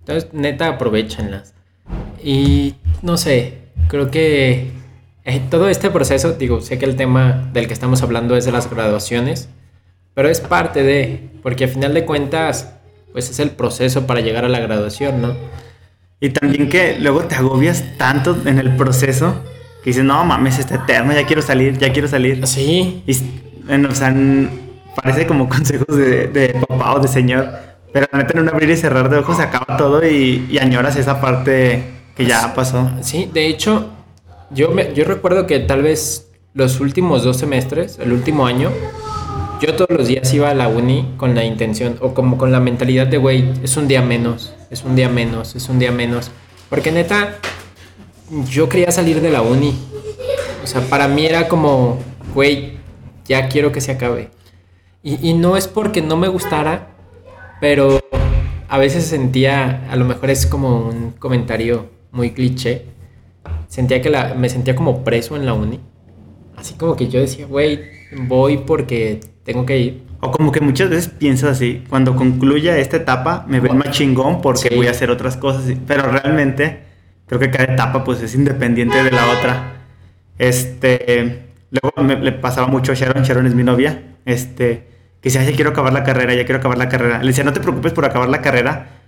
entonces neta aprovechenlas. Y no sé, creo que eh, todo este proceso, digo, sé que el tema del que estamos hablando es de las graduaciones, pero es parte de, porque a final de cuentas, pues es el proceso para llegar a la graduación, ¿no? Y también que luego te agobias tanto en el proceso que dices, no mames, es eterno, ya quiero salir, ya quiero salir. Sí, Y, bueno, o sea, parece como consejos de, de papá o de señor, pero la neta en un abrir y cerrar de ojos se acaba todo y, y añoras esa parte que ya pasó. Sí, de hecho, yo, me, yo recuerdo que tal vez los últimos dos semestres, el último año, yo todos los días iba a la uni con la intención, o como con la mentalidad de, güey, es un día menos, es un día menos, es un día menos. Porque neta, yo quería salir de la uni. O sea, para mí era como, güey, ya quiero que se acabe. Y, y no es porque no me gustara, pero a veces sentía, a lo mejor es como un comentario muy cliché, sentía que la, me sentía como preso en la uni. Así como que yo decía, güey, voy porque tengo que ir. O como que muchas veces piensas así, cuando concluya esta etapa me ven más chingón porque Sí. voy a hacer otras cosas, pero realmente creo que cada etapa pues es independiente de la otra. Este, luego me, le pasaba mucho a Sharon, Sharon es mi novia, este, que decía, ya quiero acabar la carrera, ya quiero acabar la carrera. Le decía, no te preocupes por acabar la carrera,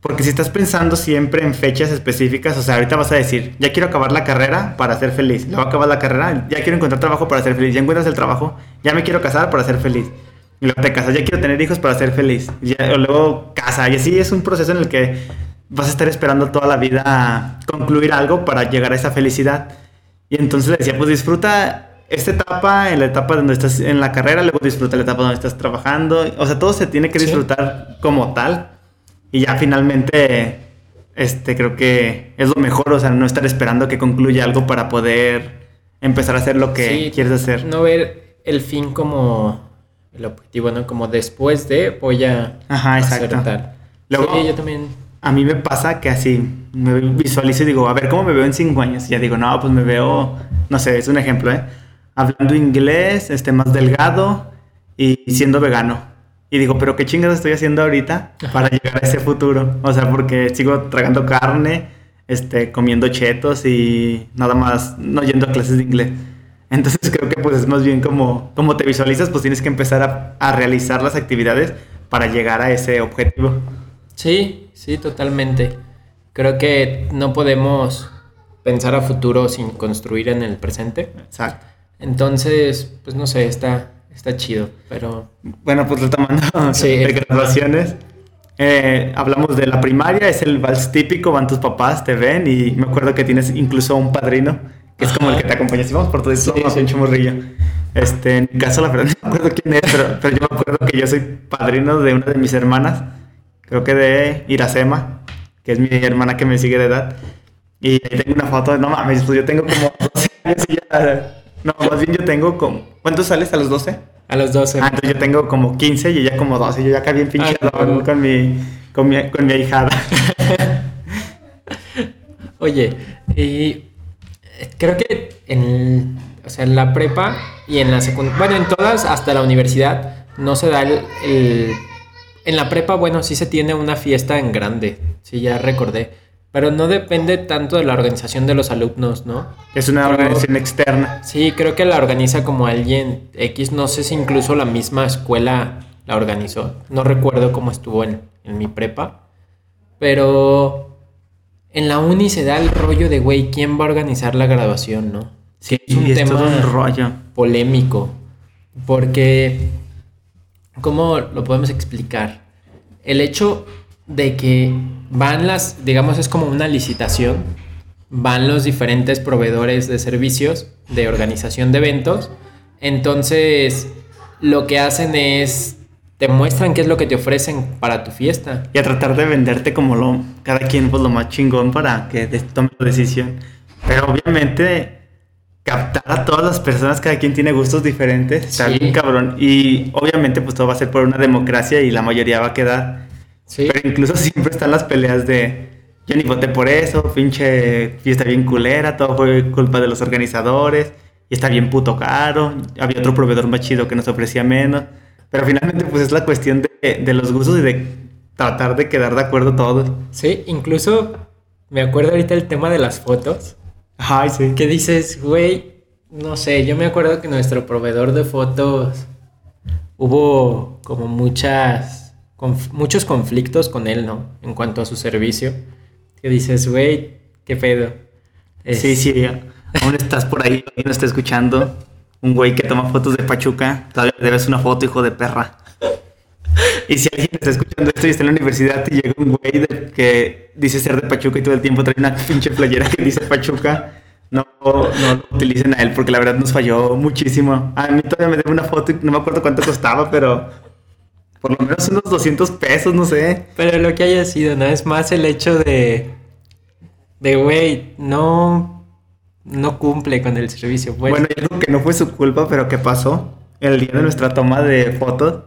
porque si estás pensando siempre en fechas específicas, o sea, ahorita vas a decir, ya quiero acabar la carrera para ser feliz. Luego acabas la carrera, ya quiero encontrar trabajo para ser feliz. Ya encuentras el trabajo, ya me quiero casar para ser feliz. Y luego te casas, ya quiero tener hijos para ser feliz. Ya- o luego casa. Y así es un proceso en el que vas a estar esperando toda la vida a concluir algo para llegar a esa felicidad. Y entonces le decía, pues disfruta esta etapa, en la etapa donde estás en la carrera, luego disfruta la etapa donde estás trabajando. O sea, todo se tiene que Sí. disfrutar como tal. Y ya finalmente, este, creo que es lo mejor, o sea, no estar esperando que concluya algo para poder empezar a hacer lo que Sí, quieres hacer. No ver el fin como el objetivo, ¿no? Como después de voy a Ajá, hacer exacto. tal. Luego- sí, yo también. A mí me pasa que así me visualizo y digo, a ver, ¿cómo me veo en cinco años? Y ya digo, no, pues me veo, no sé, es un ejemplo, ¿eh? Hablando inglés, este, más delgado y siendo vegano. Y digo, pero qué chingados estoy haciendo ahorita para llegar a ese futuro. O sea, porque sigo tragando carne, este, comiendo chetos y nada más no yendo a clases de inglés. Entonces creo que pues es más bien como, como te visualizas, pues tienes que empezar a, a realizar las actividades para llegar a ese objetivo. Sí, sí, totalmente. Creo que no podemos pensar a futuro sin construir en el presente. Exacto. Entonces, pues no sé, está, está chido, pero Bueno, pues retomando Sí. de graduaciones. eh, hablamos de la primaria, es el vals típico, van tus papás, te ven y me acuerdo que tienes incluso un padrino, que es como el que te acompaña. Si vamos por todo esto, vamos sí. Este, en mi caso, la verdad, no me acuerdo quién es, pero, pero yo me acuerdo que yo soy padrino de una de mis hermanas, creo que de Iracema, que es mi hermana que me sigue de edad. Y ahí tengo una foto, no mames, pues yo tengo como 12 años y ya. No, más bien yo tengo como. ¿Cuántos sales a los 12? a los 12. Ah, entonces yo tengo como 15 y ella como 12. Yo ya acá bien pinche Ah, con, con mi, con, mi, con mi ahijada. Oye, y eh, creo que en, o sea, en la prepa y en la secundaria, bueno, en todas hasta la universidad no se da el, el- En la prepa, bueno, sí se tiene una fiesta en grande, sí, ya recordé, pero no depende tanto de la organización de los alumnos, ¿no? Es una Pero- organización externa. Sí, creo que la organiza como alguien X, no sé si incluso la misma escuela la organizó, no recuerdo cómo estuvo en, en mi prepa, pero en la uni se da el rollo de, güey, ¿quién va a organizar la graduación, no? Sí, es un tema todo un rollo. polémico. Porque, ¿cómo lo podemos explicar? El hecho de que van las, digamos, es como una licitación, van los diferentes proveedores de servicios de organización de eventos. Entonces, lo que hacen es, te muestran qué es lo que te ofrecen para tu fiesta. Y a tratar de venderte como lo, cada quien pues lo más chingón para que tome la decisión. Pero obviamente captar a todas las personas, cada quien tiene gustos diferentes, está Sí. bien cabrón. Y obviamente pues todo va a ser por una democracia y la mayoría va a quedar. Sí. Pero incluso siempre están las peleas de yo ni voté por eso, pinche fiesta bien culera, todo fue culpa de los organizadores y está bien puto caro. Había otro proveedor más chido que nos ofrecía menos. Pero finalmente pues es la cuestión de, de los gustos y de tratar de quedar de acuerdo todos. Sí, incluso me acuerdo ahorita el tema de las fotos. Ay, sí. Que dices, güey, no sé, yo me acuerdo que nuestro proveedor de fotos hubo como muchas, conf- muchos conflictos con él, ¿no? En cuanto a su servicio. Que dices, güey, qué pedo. Es- Sí, sí, aún estás por ahí y no está escuchando. Un güey que toma fotos de Pachuca, todavía le debes una foto, hijo de perra. Y si alguien está escuchando esto y está en la universidad y llega un güey de- que dice ser de Pachuca y todo el tiempo trae una pinche playera que dice Pachuca, no, no lo utilicen a él porque la verdad nos falló muchísimo. A mí todavía me debe una foto y no me acuerdo cuánto costaba, pero por lo menos unos 200 pesos, no sé. Pero lo que haya sido, ¿no? Es más el hecho de. De, güey, no. No cumple con el servicio. Pues, Bueno, y algo que no fue su culpa, pero que pasó el día de nuestra toma de fotos,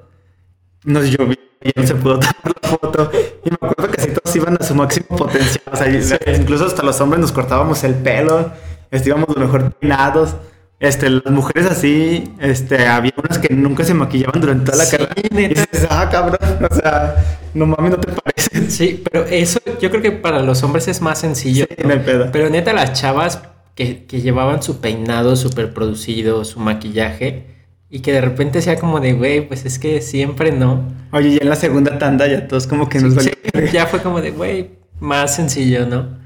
nos llovió y no se pudo tomar la foto. Y me acuerdo que así todos iban a su máximo potencial. O sea, incluso hasta los hombres nos cortábamos el pelo, íbamos lo mejor peinados. Este, las mujeres así, este, había unas que nunca se maquillaban durante toda la Sí, carrera. Y dices, ah, cabrón, o sea, no mames, no te parece. Sí, pero eso yo creo que para los hombres es más sencillo. Sí, no pedo. Pero neta, las chavas que, que llevaban su peinado súper producido, su maquillaje, y que de repente sea como de, güey, pues es que siempre no. Oye, ya en la segunda tanda ya todos como que nos Sí, valió. ya fue como de, güey, más sencillo, ¿no?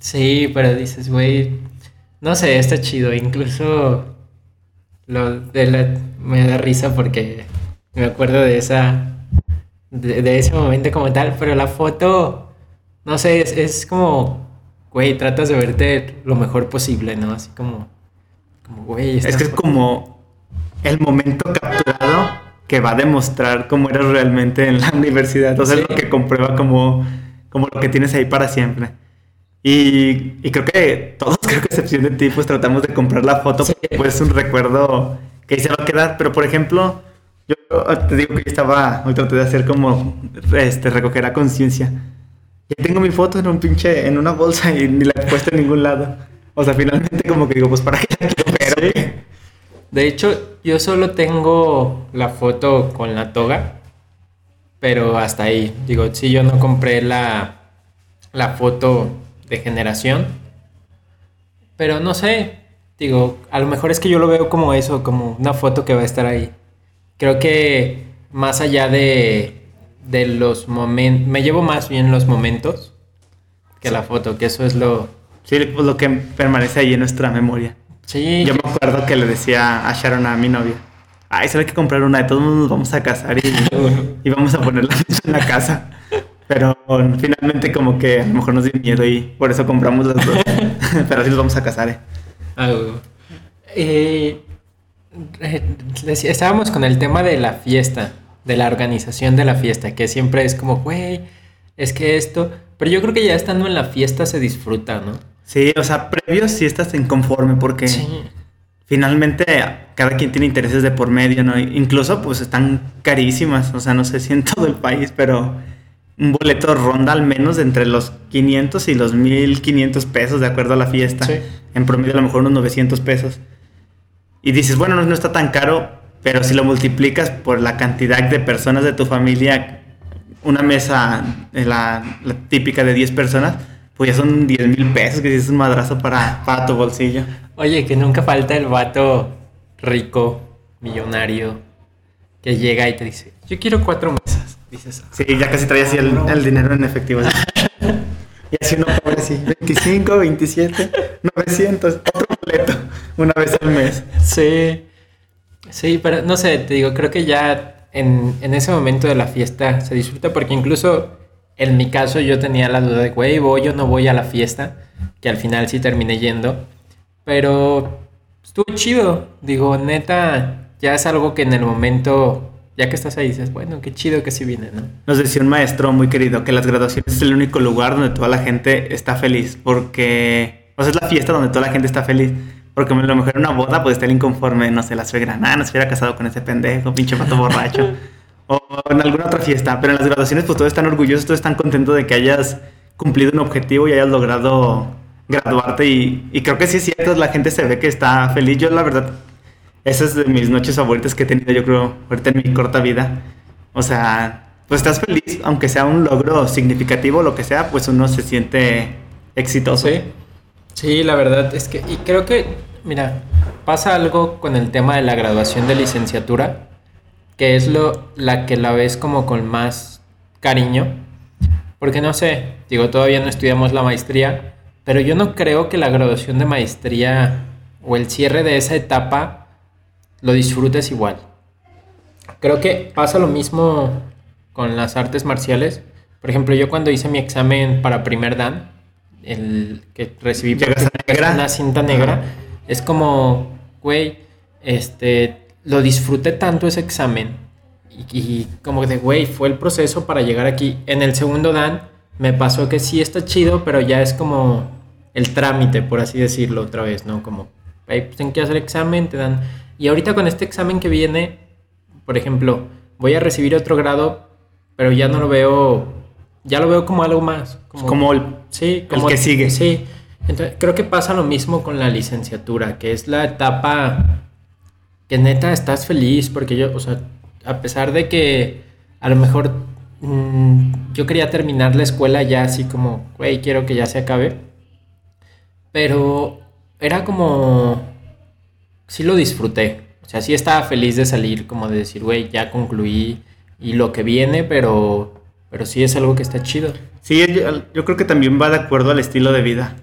Sí, pero dices, güey, no sé, está chido. Incluso lo de la, me da risa porque me acuerdo de esa, de, de ese momento como tal, pero la foto, no sé, es, es como, güey, tratas de verte lo mejor posible, ¿no? Así como, como güey, Es que es como el momento capturado que va a demostrar cómo eres realmente en la universidad. O sea, Sí. es lo que comprueba como, como lo que tienes ahí para siempre. Y, y creo que todos, creo que excepción de ti, pues tratamos de comprar la foto Sí. porque pues, es un recuerdo que ahí se va a quedar. Pero por ejemplo, yo te digo que yo estaba, hoy traté de hacer como este, recoger a conciencia. Ya tengo mi foto en un pinche, en una bolsa y ni la he puesto en ningún lado. O sea, finalmente como que digo, pues para qué la quiero ver. Sí. De hecho, yo solo tengo la foto con la toga, pero hasta ahí. Digo, si yo no compré la, la foto de generación, pero no sé. Digo, a lo mejor es que yo lo veo como eso, como una foto que va a estar ahí. Creo que más allá de, de los momentos, me llevo más bien los momentos que la foto, que eso es lo... Sí, pues lo que permanece ahí en nuestra memoria. Sí, Yo me acuerdo que le decía a Sharon, a mi novia, ay, solo hay que comprar una, de todos nos vamos a casar y, y vamos a ponerla en la casa. Pero finalmente como que a lo mejor nos dio miedo y por eso compramos las dos. Pero sí nos vamos a casar, eh. Ah. Eh, eh, estábamos con el tema de la fiesta, de la organización de la fiesta, que siempre es como, güey, es que esto, pero yo creo que ya estando en la fiesta se disfruta, ¿no? Sí, o sea, previo sí estás inconforme porque Sí. finalmente cada quien tiene intereses de por medio, ¿no? Incluso pues están carísimas, o sea, no sé si en todo el país, pero un boleto ronda al menos entre los 500 y los 1500 pesos de acuerdo a la fiesta. Sí. En promedio a lo mejor unos 900 pesos. Y dices, bueno, no, no está tan caro, pero si lo multiplicas por la cantidad de personas de tu familia, una mesa, eh, la, la típica de 10 personas, pues ya son 10 mil pesos, que es un madrazo para, para tu bolsillo. Oye, que nunca falta el vato rico, millonario, que llega y te dice, yo quiero cuatro mesas. Dices, Sí, ya casi traía así el, el dinero en efectivo. así. Y así uno pobre así, 25, 27, 900, otro boleto. Una vez al mes. Sí. Sí, pero no sé, te digo, creo que ya en, en ese momento de la fiesta se disfruta porque incluso en mi caso yo tenía la duda de, güey, voy o no voy a la fiesta, que al final sí terminé yendo, pero estuvo chido, digo, neta, ya es algo que en el momento, ya que estás ahí, dices, bueno, qué chido que sí vine, ¿no? Nos decía un maestro muy querido que las graduaciones es el único lugar donde toda la gente está feliz, porque, o sea, es la fiesta donde toda la gente está feliz. Porque a lo mejor en una boda pues está el inconforme, no sé, la suegra, nada, no se hubiera casado con ese pendejo, pinche pato borracho. o en alguna otra fiesta, pero en las graduaciones pues todos están orgullosos, todos están contentos de que hayas cumplido un objetivo y hayas logrado graduarte y, y creo que sí es cierto, la gente se ve que está feliz. Yo la verdad, esa es de mis noches favoritas que he tenido yo creo ahorita en mi corta vida. O sea, pues estás feliz, aunque sea un logro significativo, lo que sea, pues uno se siente exitoso. Sí. Sí, la verdad es que, y creo que, mira, pasa algo con el tema de la graduación de licenciatura, que es lo, la que la ves como con más cariño, porque no sé, digo, todavía no estudiamos la maestría, pero yo no creo que la graduación de maestría o el cierre de esa etapa lo disfrutes igual. Creo que pasa lo mismo con las artes marciales. Por ejemplo, yo cuando hice mi examen para primer dan, el que recibí negra. una cinta negra, es como, güey, este, lo disfruté tanto ese examen y, y como de, güey, fue el proceso para llegar aquí. En el segundo dan me pasó que sí está chido, pero ya es como el trámite, por así decirlo otra vez, ¿no? Como, güey, pues tienen que hacer examen, te dan... Y ahorita con este examen que viene, por ejemplo, voy a recibir otro grado, pero ya no lo veo, ya lo veo como algo más. Como, Como el, Sí, El que sigue. Sí. Entonces, creo que pasa lo mismo con la licenciatura, que es la etapa que neta estás feliz, porque yo, o sea, a pesar de que a lo mejor mm, yo quería terminar la escuela ya así como, güey, quiero que ya se acabe, pero era como, sí lo disfruté, o sea, sí estaba feliz de salir, como de decir, güey, ya concluí y lo que viene, pero, pero sí es algo que está chido. Sí, yo, yo creo que también va de acuerdo al estilo de vida.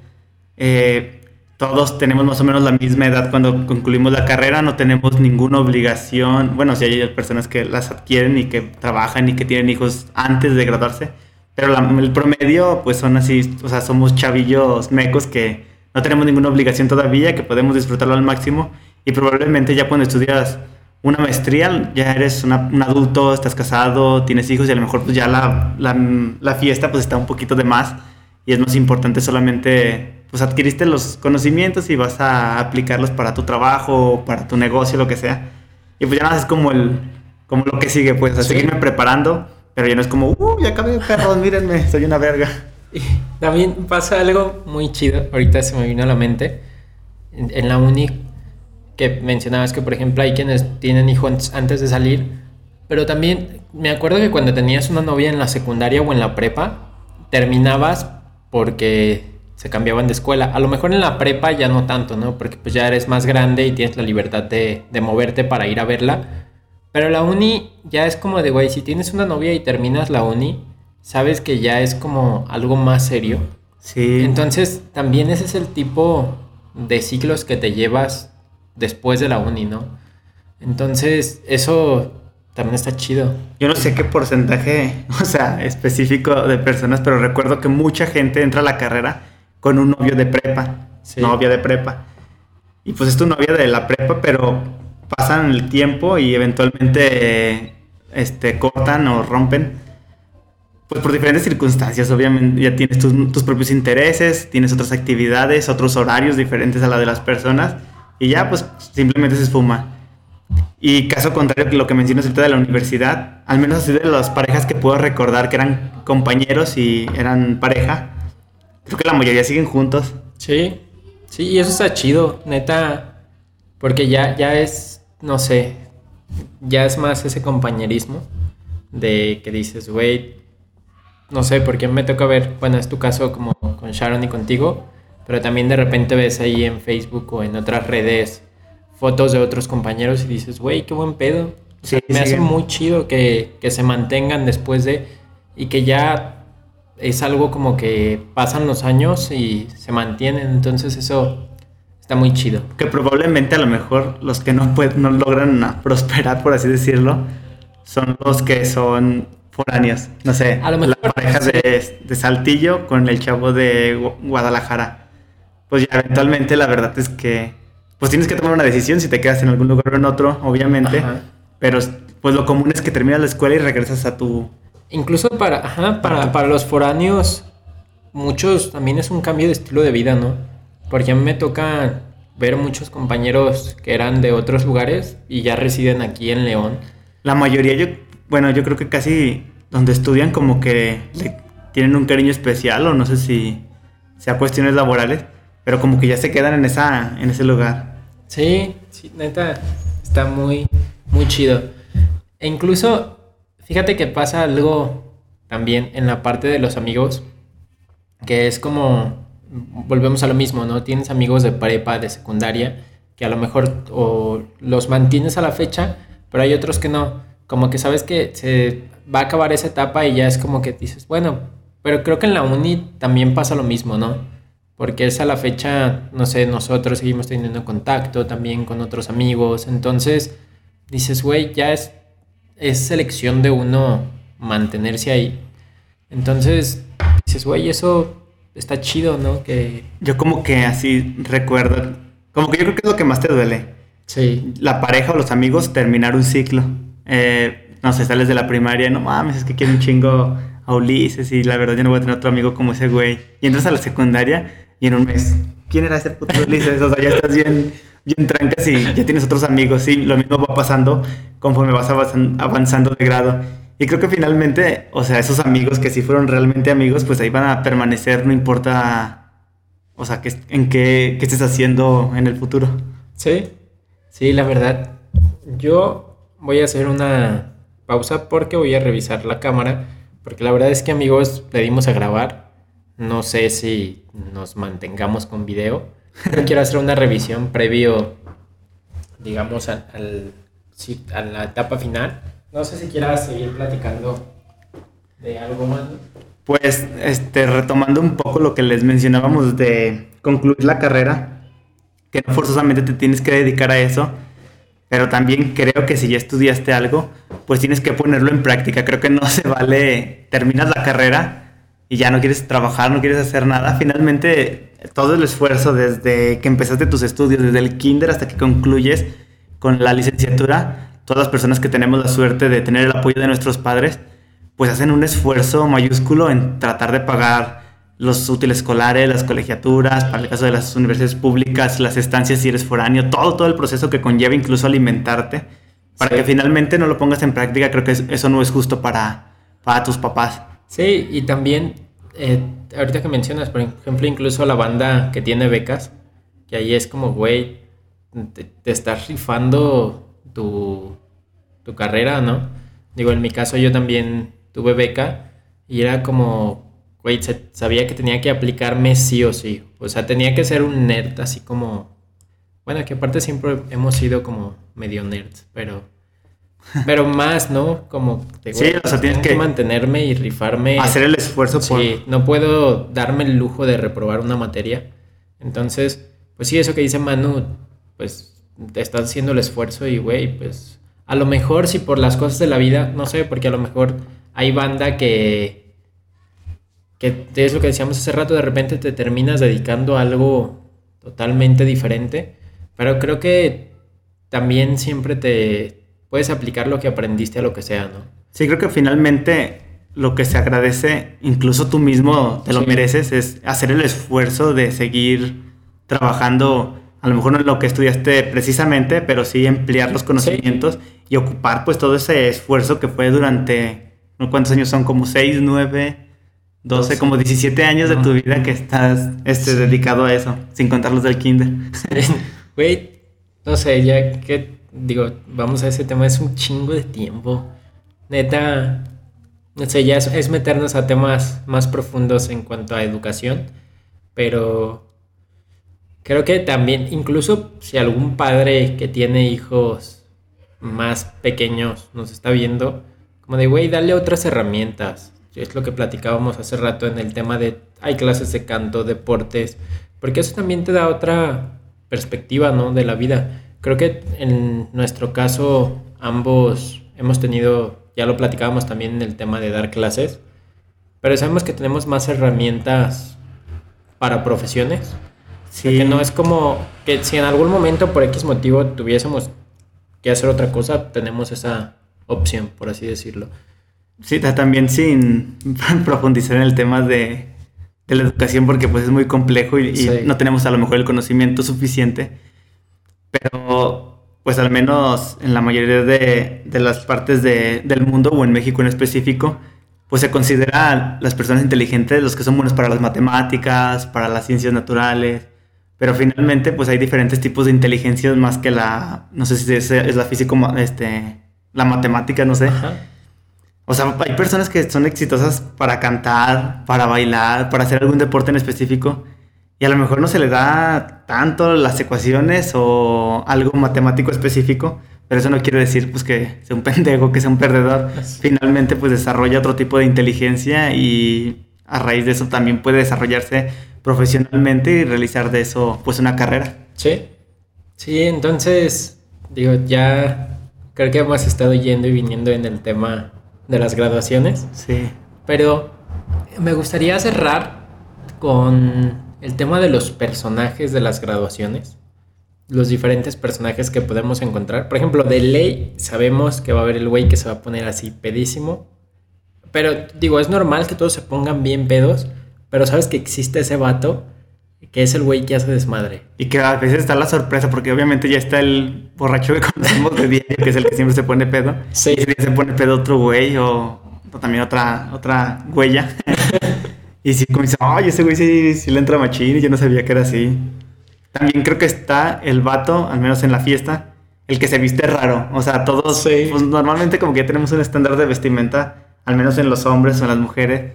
Eh, todos tenemos más o menos la misma edad cuando concluimos la carrera, no tenemos ninguna obligación. Bueno, sí hay personas que las adquieren y que trabajan y que tienen hijos antes de graduarse, pero la- el promedio pues son así, o sea, somos chavillos mecos que no tenemos ninguna obligación todavía, que podemos disfrutarlo al máximo y probablemente ya cuando estudias una maestría, ya eres una- un adulto, estás casado, tienes hijos y a lo mejor pues ya la, la, la fiesta pues está un poquito de más y es más importante solamente pues adquiriste los conocimientos y vas a aplicarlos para tu trabajo, para tu negocio, lo que sea. Y pues ya nada, es como el como lo que sigue, pues a Sí. seguirme preparando, pero ya no es como, uh, ya acabé, perros, mírenme, soy una verga. Y también pasa algo muy chido, ahorita se me vino a la mente, en, en la uni, que mencionabas que por ejemplo hay quienes tienen hijos antes de salir, pero también me acuerdo que cuando tenías una novia en la secundaria o en la prepa, terminabas porque se cambiaban de escuela. A lo mejor en la prepa ya no tanto, ¿no? Porque pues ya eres más grande y tienes la libertad de, de moverte para ir a verla. Pero la uni ya es como de, güey, si tienes una novia y terminas la uni, sabes que ya es como algo más serio. Sí. Entonces, también ese es el tipo de ciclos que te llevas después de la uni, ¿no? Entonces, eso también está chido. Yo no sé qué porcentaje, o sea, específico de personas, pero recuerdo que mucha gente entra a la carrera con un novio de prepa, Sí. novia de prepa. Y pues es tu novia de la prepa, pero pasan el tiempo y eventualmente este, cortan o rompen. Pues por diferentes circunstancias, obviamente ya tienes tus, tus propios intereses, tienes otras actividades, otros horarios diferentes a la de las personas y ya pues simplemente se esfuma. Y caso contrario que lo que mencionas ahorita de la universidad, al menos así de las parejas que puedo recordar que eran compañeros y eran pareja, creo que la mayoría siguen juntos. Sí, sí, y eso está chido, neta, porque ya, ya es, no sé, ya es más ese compañerismo de que dices, güey, no sé, porque me toca ver, bueno, es tu caso como con Sharon y contigo, pero también de repente ves ahí en Facebook o en otras redes fotos de otros compañeros y dices, güey, qué buen pedo. Sí, me hace muy chido que, que se mantengan después de, y que ya es algo como que pasan los años y se mantienen, entonces eso está muy chido. Que probablemente a lo mejor los que no, pueden, no logran prosperar, por así decirlo, son los que son foráneos. No sé, A lo mejor, la pareja de, de Saltillo con el chavo de Gu- Guadalajara. Pues ya eventualmente la verdad es que pues tienes que tomar una decisión si te quedas en algún lugar o en otro, obviamente. Ajá. Pero pues lo común es que terminas la escuela y regresas a tu... Incluso para, ajá, para, para los foráneos, muchos también es un cambio de estilo de vida, ¿no? Porque a mí me toca ver muchos compañeros que eran de otros lugares y ya residen aquí en León. La mayoría, yo, bueno, yo creo que casi donde estudian como que le tienen un cariño especial o no sé si sea cuestiones laborales, pero como que ya se quedan en, esa, en ese lugar. Sí, sí, neta, está muy, muy chido. E incluso, fíjate que pasa algo también en la parte de los amigos, que es como, volvemos a lo mismo, ¿no? Tienes amigos de prepa, de secundaria, que a lo mejor o los mantienes a la fecha, pero hay otros que no. Como que sabes que se va a acabar esa etapa y ya es como que dices, bueno, pero creo que en la uni también pasa lo mismo, ¿no? Porque es a la fecha, no sé, nosotros seguimos teniendo contacto también con otros amigos. Entonces, dices, güey, ya es, es selección de uno mantenerse ahí. Entonces, dices, güey, eso está chido, ¿no? Que Yo como que así recuerdo, como que yo creo que es lo que más te duele. sí, La pareja o los amigos terminar un ciclo. Eh, no sé, sales de la primaria, no mames, es que quiero un chingo a Ulises y la verdad yo no voy a tener otro amigo como ese güey. Y entras a la secundaria y en un mes, ¿quién era ese puto Ulises? O sea, ya estás bien, bien trancas y ya tienes otros amigos. Sí, lo mismo va pasando conforme vas avanzan- avanzando de grado. Y creo que finalmente, o sea, esos amigos que sí fueron realmente amigos, pues ahí van a permanecer, no importa, o sea, que, en qué, qué estés haciendo en el futuro. sí, sí, la verdad. Yo voy a hacer una pausa porque voy a revisar la cámara. Porque la verdad es que amigos, le dimos a grabar. No sé si nos mantengamos con video. Quiero hacer una revisión previo, digamos, al, al- a la etapa final. No sé si quieras seguir platicando de algo más. Pues, este, retomando un poco lo que les mencionábamos de concluir la carrera, que no forzosamente te tienes que dedicar a eso, pero también creo que si ya estudiaste algo, pues tienes que ponerlo en práctica. Creo que no se vale, terminas la carrera y ya no quieres trabajar, no quieres hacer nada. Finalmente, todo el esfuerzo desde que empezaste tus estudios, desde el kinder hasta que concluyes con la licenciatura, todas las personas que tenemos la suerte de tener el apoyo de nuestros padres, pues hacen un esfuerzo mayúsculo en tratar de pagar los útiles escolares, las colegiaturas, para el caso de las universidades públicas, las estancias si eres foráneo, todo, todo el proceso que conlleva incluso alimentarte, para Sí. que finalmente no lo pongas en práctica, creo que es- eso no es justo para, para tus papás. Sí, y también, eh, ahorita que mencionas, por ejemplo, incluso la banda que tiene becas, que ahí es como, güey, te, te estás rifando tu, tu carrera, ¿no? Digo, en mi caso yo también tuve beca y era como, güey, sabía que tenía que aplicarme sí o sí. O sea, tenía que ser un nerd así como... Bueno, que aparte siempre hemos sido como medio nerds, pero... Pero más, ¿no? Como... de, Sí, o sea, tienes tengo que mantenerme y rifarme. Hacer el esfuerzo por... Sí, no puedo darme el lujo de reprobar una materia. Entonces, pues sí, eso que dice Manu, pues te estás haciendo el esfuerzo y, güey, pues a lo mejor si por las cosas de la vida, no sé, porque a lo mejor hay banda que, que es lo que decíamos hace rato, de repente te terminas dedicando a algo totalmente diferente, pero creo que también siempre te puedes aplicar lo que aprendiste a lo que sea, ¿no? Sí, creo que finalmente lo que se agradece, incluso tú mismo te lo Sí. mereces, es hacer el esfuerzo de seguir trabajando, a lo mejor no en lo que estudiaste precisamente, pero sí emplear los conocimientos y ocupar pues todo ese esfuerzo que fue durante, ¿no? ¿cuántos años son? Como 6, 9, 12, Doce. como 17 años de tu vida que estás este, dedicado a eso, sin contar los del kinder. Güey, no sé, ya que digo, vamos a ese tema, es un chingo de tiempo. Neta, no sé, ya es, meternos a temas más profundos en cuanto a educación, pero creo que también, incluso si algún padre que tiene hijos más pequeños nos está viendo, como de, güey, dale otras herramientas. Es lo que platicábamos hace rato en el tema de, hay clases de canto, deportes, porque eso también te da otra perspectiva, ¿no? De la vida. Creo que en nuestro caso ambos hemos tenido, ya lo platicábamos también en el tema de dar clases, pero sabemos que tenemos más herramientas para profesiones. Sí. Que no es como que si en algún momento por X motivo tuviésemos que hacer otra cosa, tenemos esa opción, por así decirlo. Sí, ta- también sin profundizar en el tema de, de la educación porque pues es muy complejo y, y Sí. no tenemos a lo mejor el conocimiento suficiente. Pero pues al menos en la mayoría de, de las partes de- del mundo o en México en específico, pues se considera las personas inteligentes los que son buenos para las matemáticas, para las ciencias naturales. Pero finalmente pues hay diferentes tipos de inteligencias más que la, no sé si es, es la físico, este, la matemática, no sé. Ajá. O sea, hay personas que son exitosas para cantar, para bailar, para hacer algún deporte en específico. Y a lo mejor no se le da tanto las ecuaciones o algo matemático específico. Pero eso no quiere decir pues que sea un pendejo, que sea un perdedor. Finalmente pues desarrolla otro tipo de inteligencia y a raíz de eso también puede desarrollarse profesionalmente y realizar de eso pues una carrera. Sí. Sí, entonces, digo, ya creo que hemos estado yendo y viniendo en el tema de las graduaciones. Sí. Pero me gustaría cerrar con el tema de los personajes de las graduaciones. Los diferentes personajes que podemos encontrar. Por ejemplo, de ley sabemos que va a haber el güey que se va a poner así pedísimo. Pero digo, es normal que todos se pongan bien pedos. Pero sabes que existe ese vato que es el güey que hace desmadre. Y que a veces está la sorpresa, porque obviamente ya está el borracho que conocemos de diario, que es el que siempre se pone pedo. Sí. Y se pone pedo otro güey o, o también otra, otra huella. y sí, como dice, ay, ese güey sí, sí le entra machín y yo no sabía que era así. También creo que está el vato, al menos en la fiesta, el que se viste raro. O sea, todos, Sí. pues normalmente como que ya tenemos un estándar de vestimenta, al menos en los hombres o en las mujeres.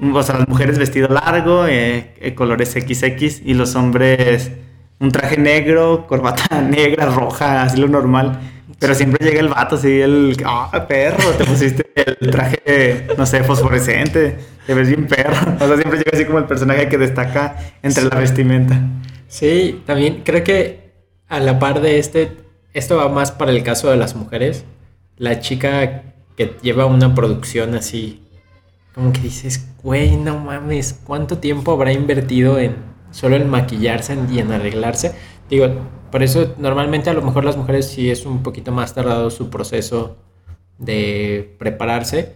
O sea, las mujeres vestido largo, eh, eh, colores XX, y los hombres un traje negro, corbata negra, roja, así lo normal. Pero siempre llega el vato, así el, ah, perro, te pusiste el traje, no sé, fosforescente, te ves bien perro. O sea, siempre llega así como el personaje que destaca entre la vestimenta. Sí, también creo que a la par de este, esto va más para el caso de las mujeres. La chica que lleva una producción así, como que dices, güey, no mames, ¿cuánto tiempo habrá invertido en solo en maquillarse y en arreglarse? Digo, por eso normalmente a lo mejor las mujeres sí es un poquito más tardado su proceso de prepararse.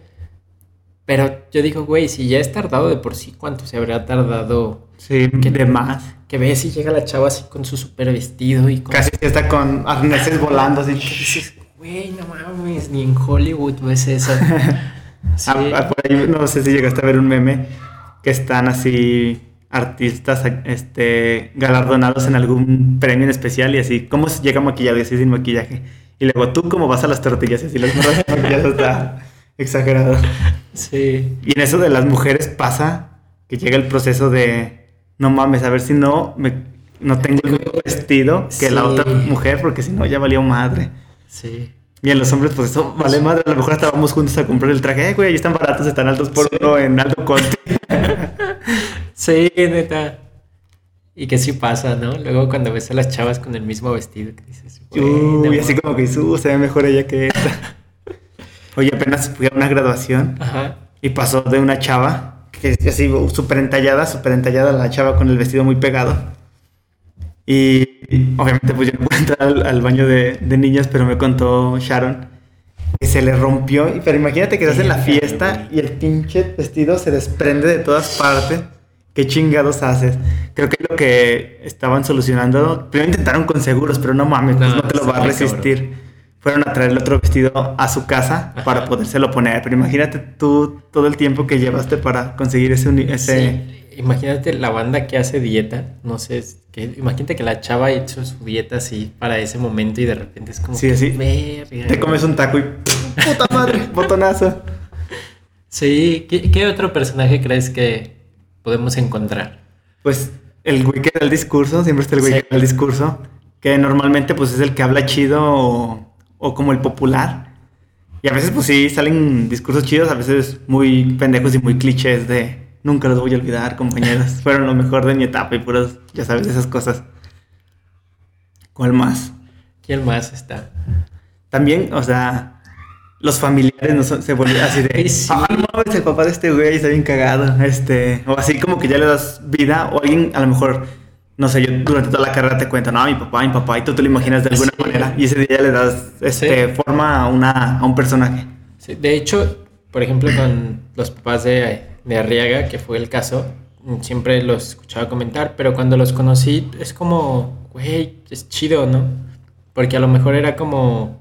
Pero yo digo, güey, si ya es tardado de por sí, ¿cuánto se habrá tardado? Sí, de más. Que ves y llega la chava así con su super vestido y con... Casi está con arneses volando así. Dices, güey, no mames, ni en Hollywood ves eso. Sí. Ah, ah, por ahí no sé si llegaste a ver un meme que están así artistas este, galardonados en algún premio en especial y así, ¿cómo llega maquillado y así sin maquillaje? Y luego tú cómo vas a las tortillas y así las morras maquilladas está exagerado. Sí. Y en eso de las mujeres pasa que llega el proceso de no mames, a ver si no me no tengo el mismo vestido que la otra mujer porque si no ya valió madre. Sí. Y en los hombres, pues eso vale madre. A lo mejor hasta vamos juntos a comprar el traje. Eh, güey, ahí están baratos, están altos por Sí. uno en alto coste. Sí, neta. Y que sí pasa, ¿no? Luego cuando ves a las chavas con el mismo vestido, que dices, Uy, así como que uh, se ve mejor ella que esta. Oye, apenas fui a una graduación Ajá. y pasó de una chava que es así súper entallada, súper entallada la chava con el vestido muy pegado. Y obviamente pues yo no entrar al, al baño de, de niñas, pero me contó Sharon que se le rompió. Pero imagínate que estás en la fiesta y el pinche vestido se desprende de todas partes. ¿Qué chingados haces? Creo que lo que estaban solucionando, primero intentaron con seguros, pero no mames, pues No, no te lo va a resistir. Fueron a traer el otro vestido a su casa Ajá. para podérselo poner. Pero imagínate tú todo el tiempo que llevaste para conseguir ese... Sí. Imagínate la banda que hace dieta, no sé, que, imagínate que la chava ha hecho su dieta así para ese momento y de repente es como Sí, que, así. verga, Te comes un taco y... ¡Puta madre! Botonazo. Sí, ¿Qué, qué otro personaje crees que podemos encontrar? Pues el güey que da el discurso, siempre está el güey Sí. que da el discurso, que normalmente pues es el que habla chido o, o como el popular. Y a veces pues sí salen discursos chidos, a veces muy pendejos y muy clichés de nunca los voy a olvidar, compañeros. Fueron lo mejor de mi etapa y puros, ya sabes, esas cosas. ¿Cuál más? ¿Quién más está? También, o sea, los familiares no son- se volvían así de, sí. ah, no mames, el papá de este güey está bien cagado, este, o así como que ya le das vida, o alguien a lo mejor, no sé, yo durante toda la carrera te cuento, no, mi papá, mi papá, y tú te lo imaginas de alguna Sí. manera, y ese día le das, este, Sí. forma a, una, a un personaje. Sí, de hecho, por ejemplo, con los papás de, de Arriaga, que fue el caso, siempre los escuchaba comentar, pero cuando los conocí es como, güey, es chido, ¿no? Porque a lo mejor era como,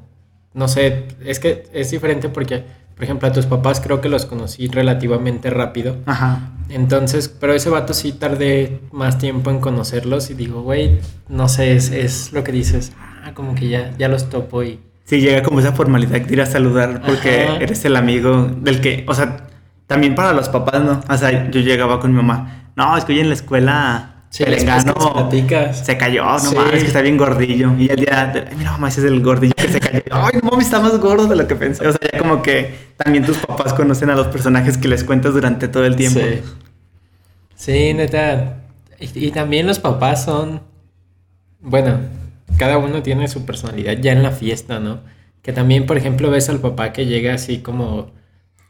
no sé, es que es diferente porque, por ejemplo, a tus papás creo que los conocí relativamente rápido. Ajá. Entonces, pero ese vato sí tardé más tiempo en conocerlos y digo, güey, no sé, es, es lo que dices, ah, como que ya, ya los topo y... Sí, llega como esa formalidad de ir a saludar porque Ajá. eres el amigo del que, o sea, también para los papás, ¿no? O sea, yo llegaba con mi mamá, no, es que hoy en la escuela Sí, el les engano platicas. se cayó, no Sí. mames, que está bien gordillo. Y el día, de, mira mamá, ese es el gordillo que se cayó. Ay, no mames, está más gordo de lo que pensé. O sea, ya como que también tus papás conocen a los personajes que les cuentas durante todo el tiempo. Sí. Sí, neta. Y, y también los papás son. Bueno, cada uno tiene su personalidad ya en la fiesta, ¿no? Que también, por ejemplo, ves al papá que llega así como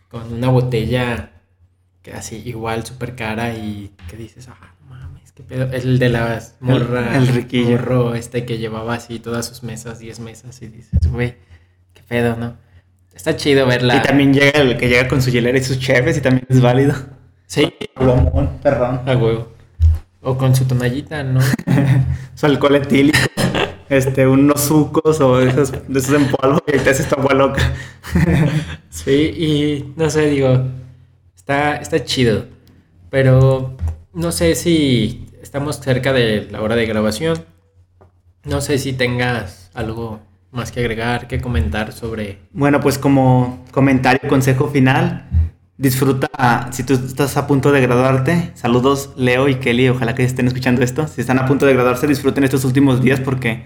con una botella que así igual súper cara y que dices, ah, qué pedo. El de las morras. el riquillo. morro este que llevaba así todas sus mesas, 10 mesas y dices, güey, qué pedo, ¿no? Está chido verla. Y también llega el que llega con su hielera y sus chefes y también es válido. Sí, Plomón, perrón. a huevo. O con su tonallita, ¿no? Su alcohol etílico. este, unos sucos o de esos, esos en polvo y te haces tu agua loca. Sí, y no sé, digo, está, está chido. Pero no sé si estamos cerca de la hora de grabación. No sé si tengas algo más que agregar, que comentar sobre... Bueno, pues como comentario, consejo final, disfruta, si tú estás a punto de graduarte, saludos Leo y Kelly, ojalá que estén escuchando esto, si están a punto de graduarse, disfruten estos últimos días porque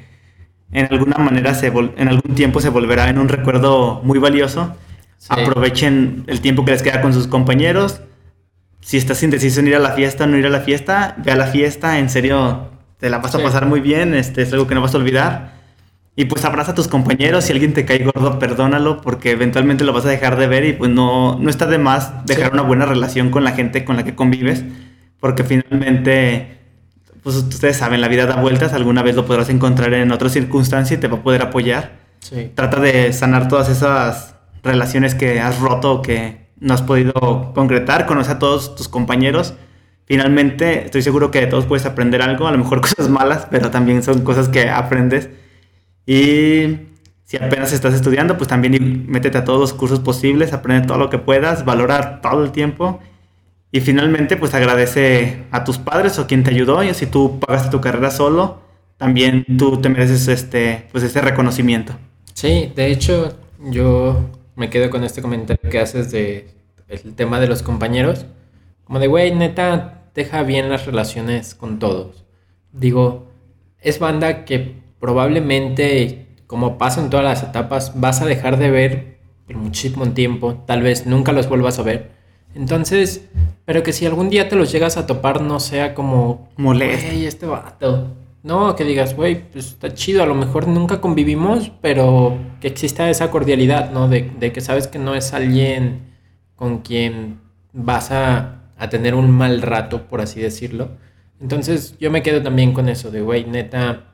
en alguna manera, se vol- en algún tiempo se volverá en un recuerdo muy valioso. Sí. Aprovechen el tiempo que les queda con sus compañeros. Si estás indeciso en ir a la fiesta o no ir a la fiesta, ve a la fiesta, en serio, te la vas a Sí. pasar muy bien, este, es algo que no vas a olvidar. Y pues abraza a tus compañeros, si alguien te cae gordo, perdónalo, porque eventualmente lo vas a dejar de ver y pues no, no está de más dejar Sí. una buena relación con la gente con la que convives, porque finalmente, pues ustedes saben, la vida da vueltas, alguna vez lo podrás encontrar en otra circunstancia y te va a poder apoyar. Sí. Trata de sanar todas esas relaciones que has roto o que no has podido concretar, conoce a todos tus compañeros. Finalmente, estoy seguro que de todos puedes aprender algo, a lo mejor cosas malas, pero también son cosas que aprendes. Y si apenas estás estudiando, pues también métete a todos los cursos posibles, aprende todo lo que puedas, valora todo el tiempo. Y finalmente, pues agradece a tus padres o quien te ayudó. Y si tú pagaste tu carrera solo, también tú te mereces este, pues ese reconocimiento. Sí, de hecho, yo me quedo con este comentario que haces de el tema de los compañeros. Como de, güey, neta, deja bien las relaciones con todos. Digo, es banda que probablemente, como pasa en todas las etapas, vas a dejar de ver por muchísimo tiempo. Tal vez nunca los vuelvas a ver. Entonces, pero que si algún día te los llegas a topar, no sea como, Molesto. Güey, este vato. No, que digas, güey, pues está chido, a lo mejor nunca convivimos, pero que exista esa cordialidad, ¿no? De, de que sabes que no es alguien con quien vas a, a tener un mal rato, por así decirlo. Entonces yo me quedo también con eso de, güey, neta,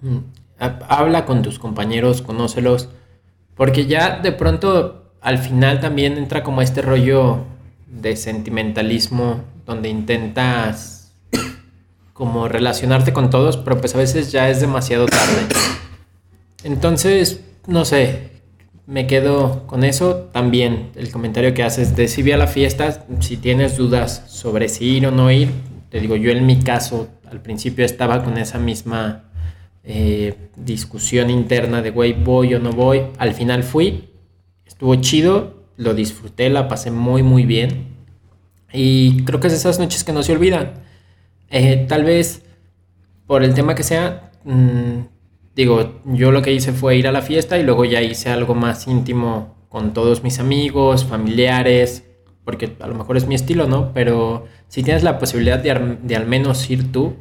mm, ha- habla con tus compañeros, conócelos, porque ya de pronto al final también entra como este rollo de sentimentalismo donde intentas como relacionarte con todos, pero pues a veces ya es demasiado tarde. Entonces, no sé, me quedo con eso. También el comentario que haces de si vi a la fiesta, si tienes dudas sobre si ir o no ir, te digo, yo en mi caso al principio estaba con esa misma eh, discusión interna de, güey, voy o no voy. Al final fui, estuvo chido, lo disfruté, la pasé muy, muy bien. Y creo que es esas noches que no se olvidan. Eh, tal vez por el tema que sea, mm, digo, yo lo que hice fue ir a la fiesta y luego ya hice algo más íntimo con todos mis amigos, familiares, porque a lo mejor es mi estilo, ¿no? Pero si tienes la posibilidad de, de al menos ir tú,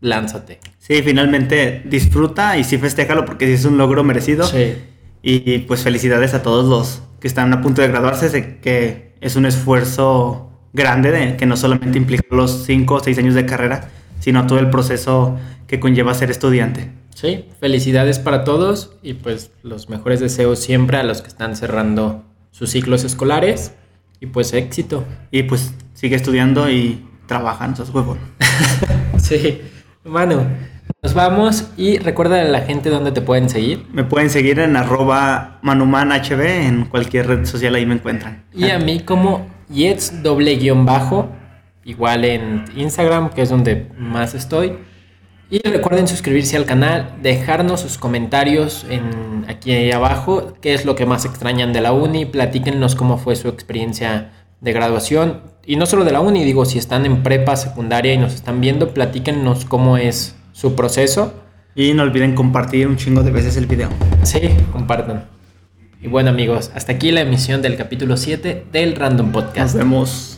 lánzate. Sí, finalmente disfruta y sí festéjalo porque sí es un logro merecido. Sí. Y pues felicidades a todos los que están a punto de graduarse, sé que es un esfuerzo grande de, que no solamente implica los 5 o 6 años de carrera, sino todo el proceso que conlleva ser estudiante. Sí, felicidades para todos y pues los mejores deseos siempre a los que están cerrando sus ciclos escolares y pues éxito. Y pues sigue estudiando y trabaja, no seas huevón. Sí, Manu, nos vamos y recuerda a la gente dónde te pueden seguir. Me pueden seguir en arroba manumanhb, en cualquier red social ahí me encuentran. Y a mí como Yets doble guion bajo, igual en Instagram, que es donde más estoy. Y recuerden suscribirse al canal, dejarnos sus comentarios en, aquí abajo, qué es lo que más extrañan de la uni, platíquenos cómo fue su experiencia de graduación. Y no solo de la uni, digo, si están en prepa, secundaria y nos están viendo, platíquenos cómo es su proceso. Y no olviden compartir un chingo de veces el video. Sí, compartan. Y bueno amigos, hasta aquí la emisión del capítulo 7 del Random Nos Podcast. vemos.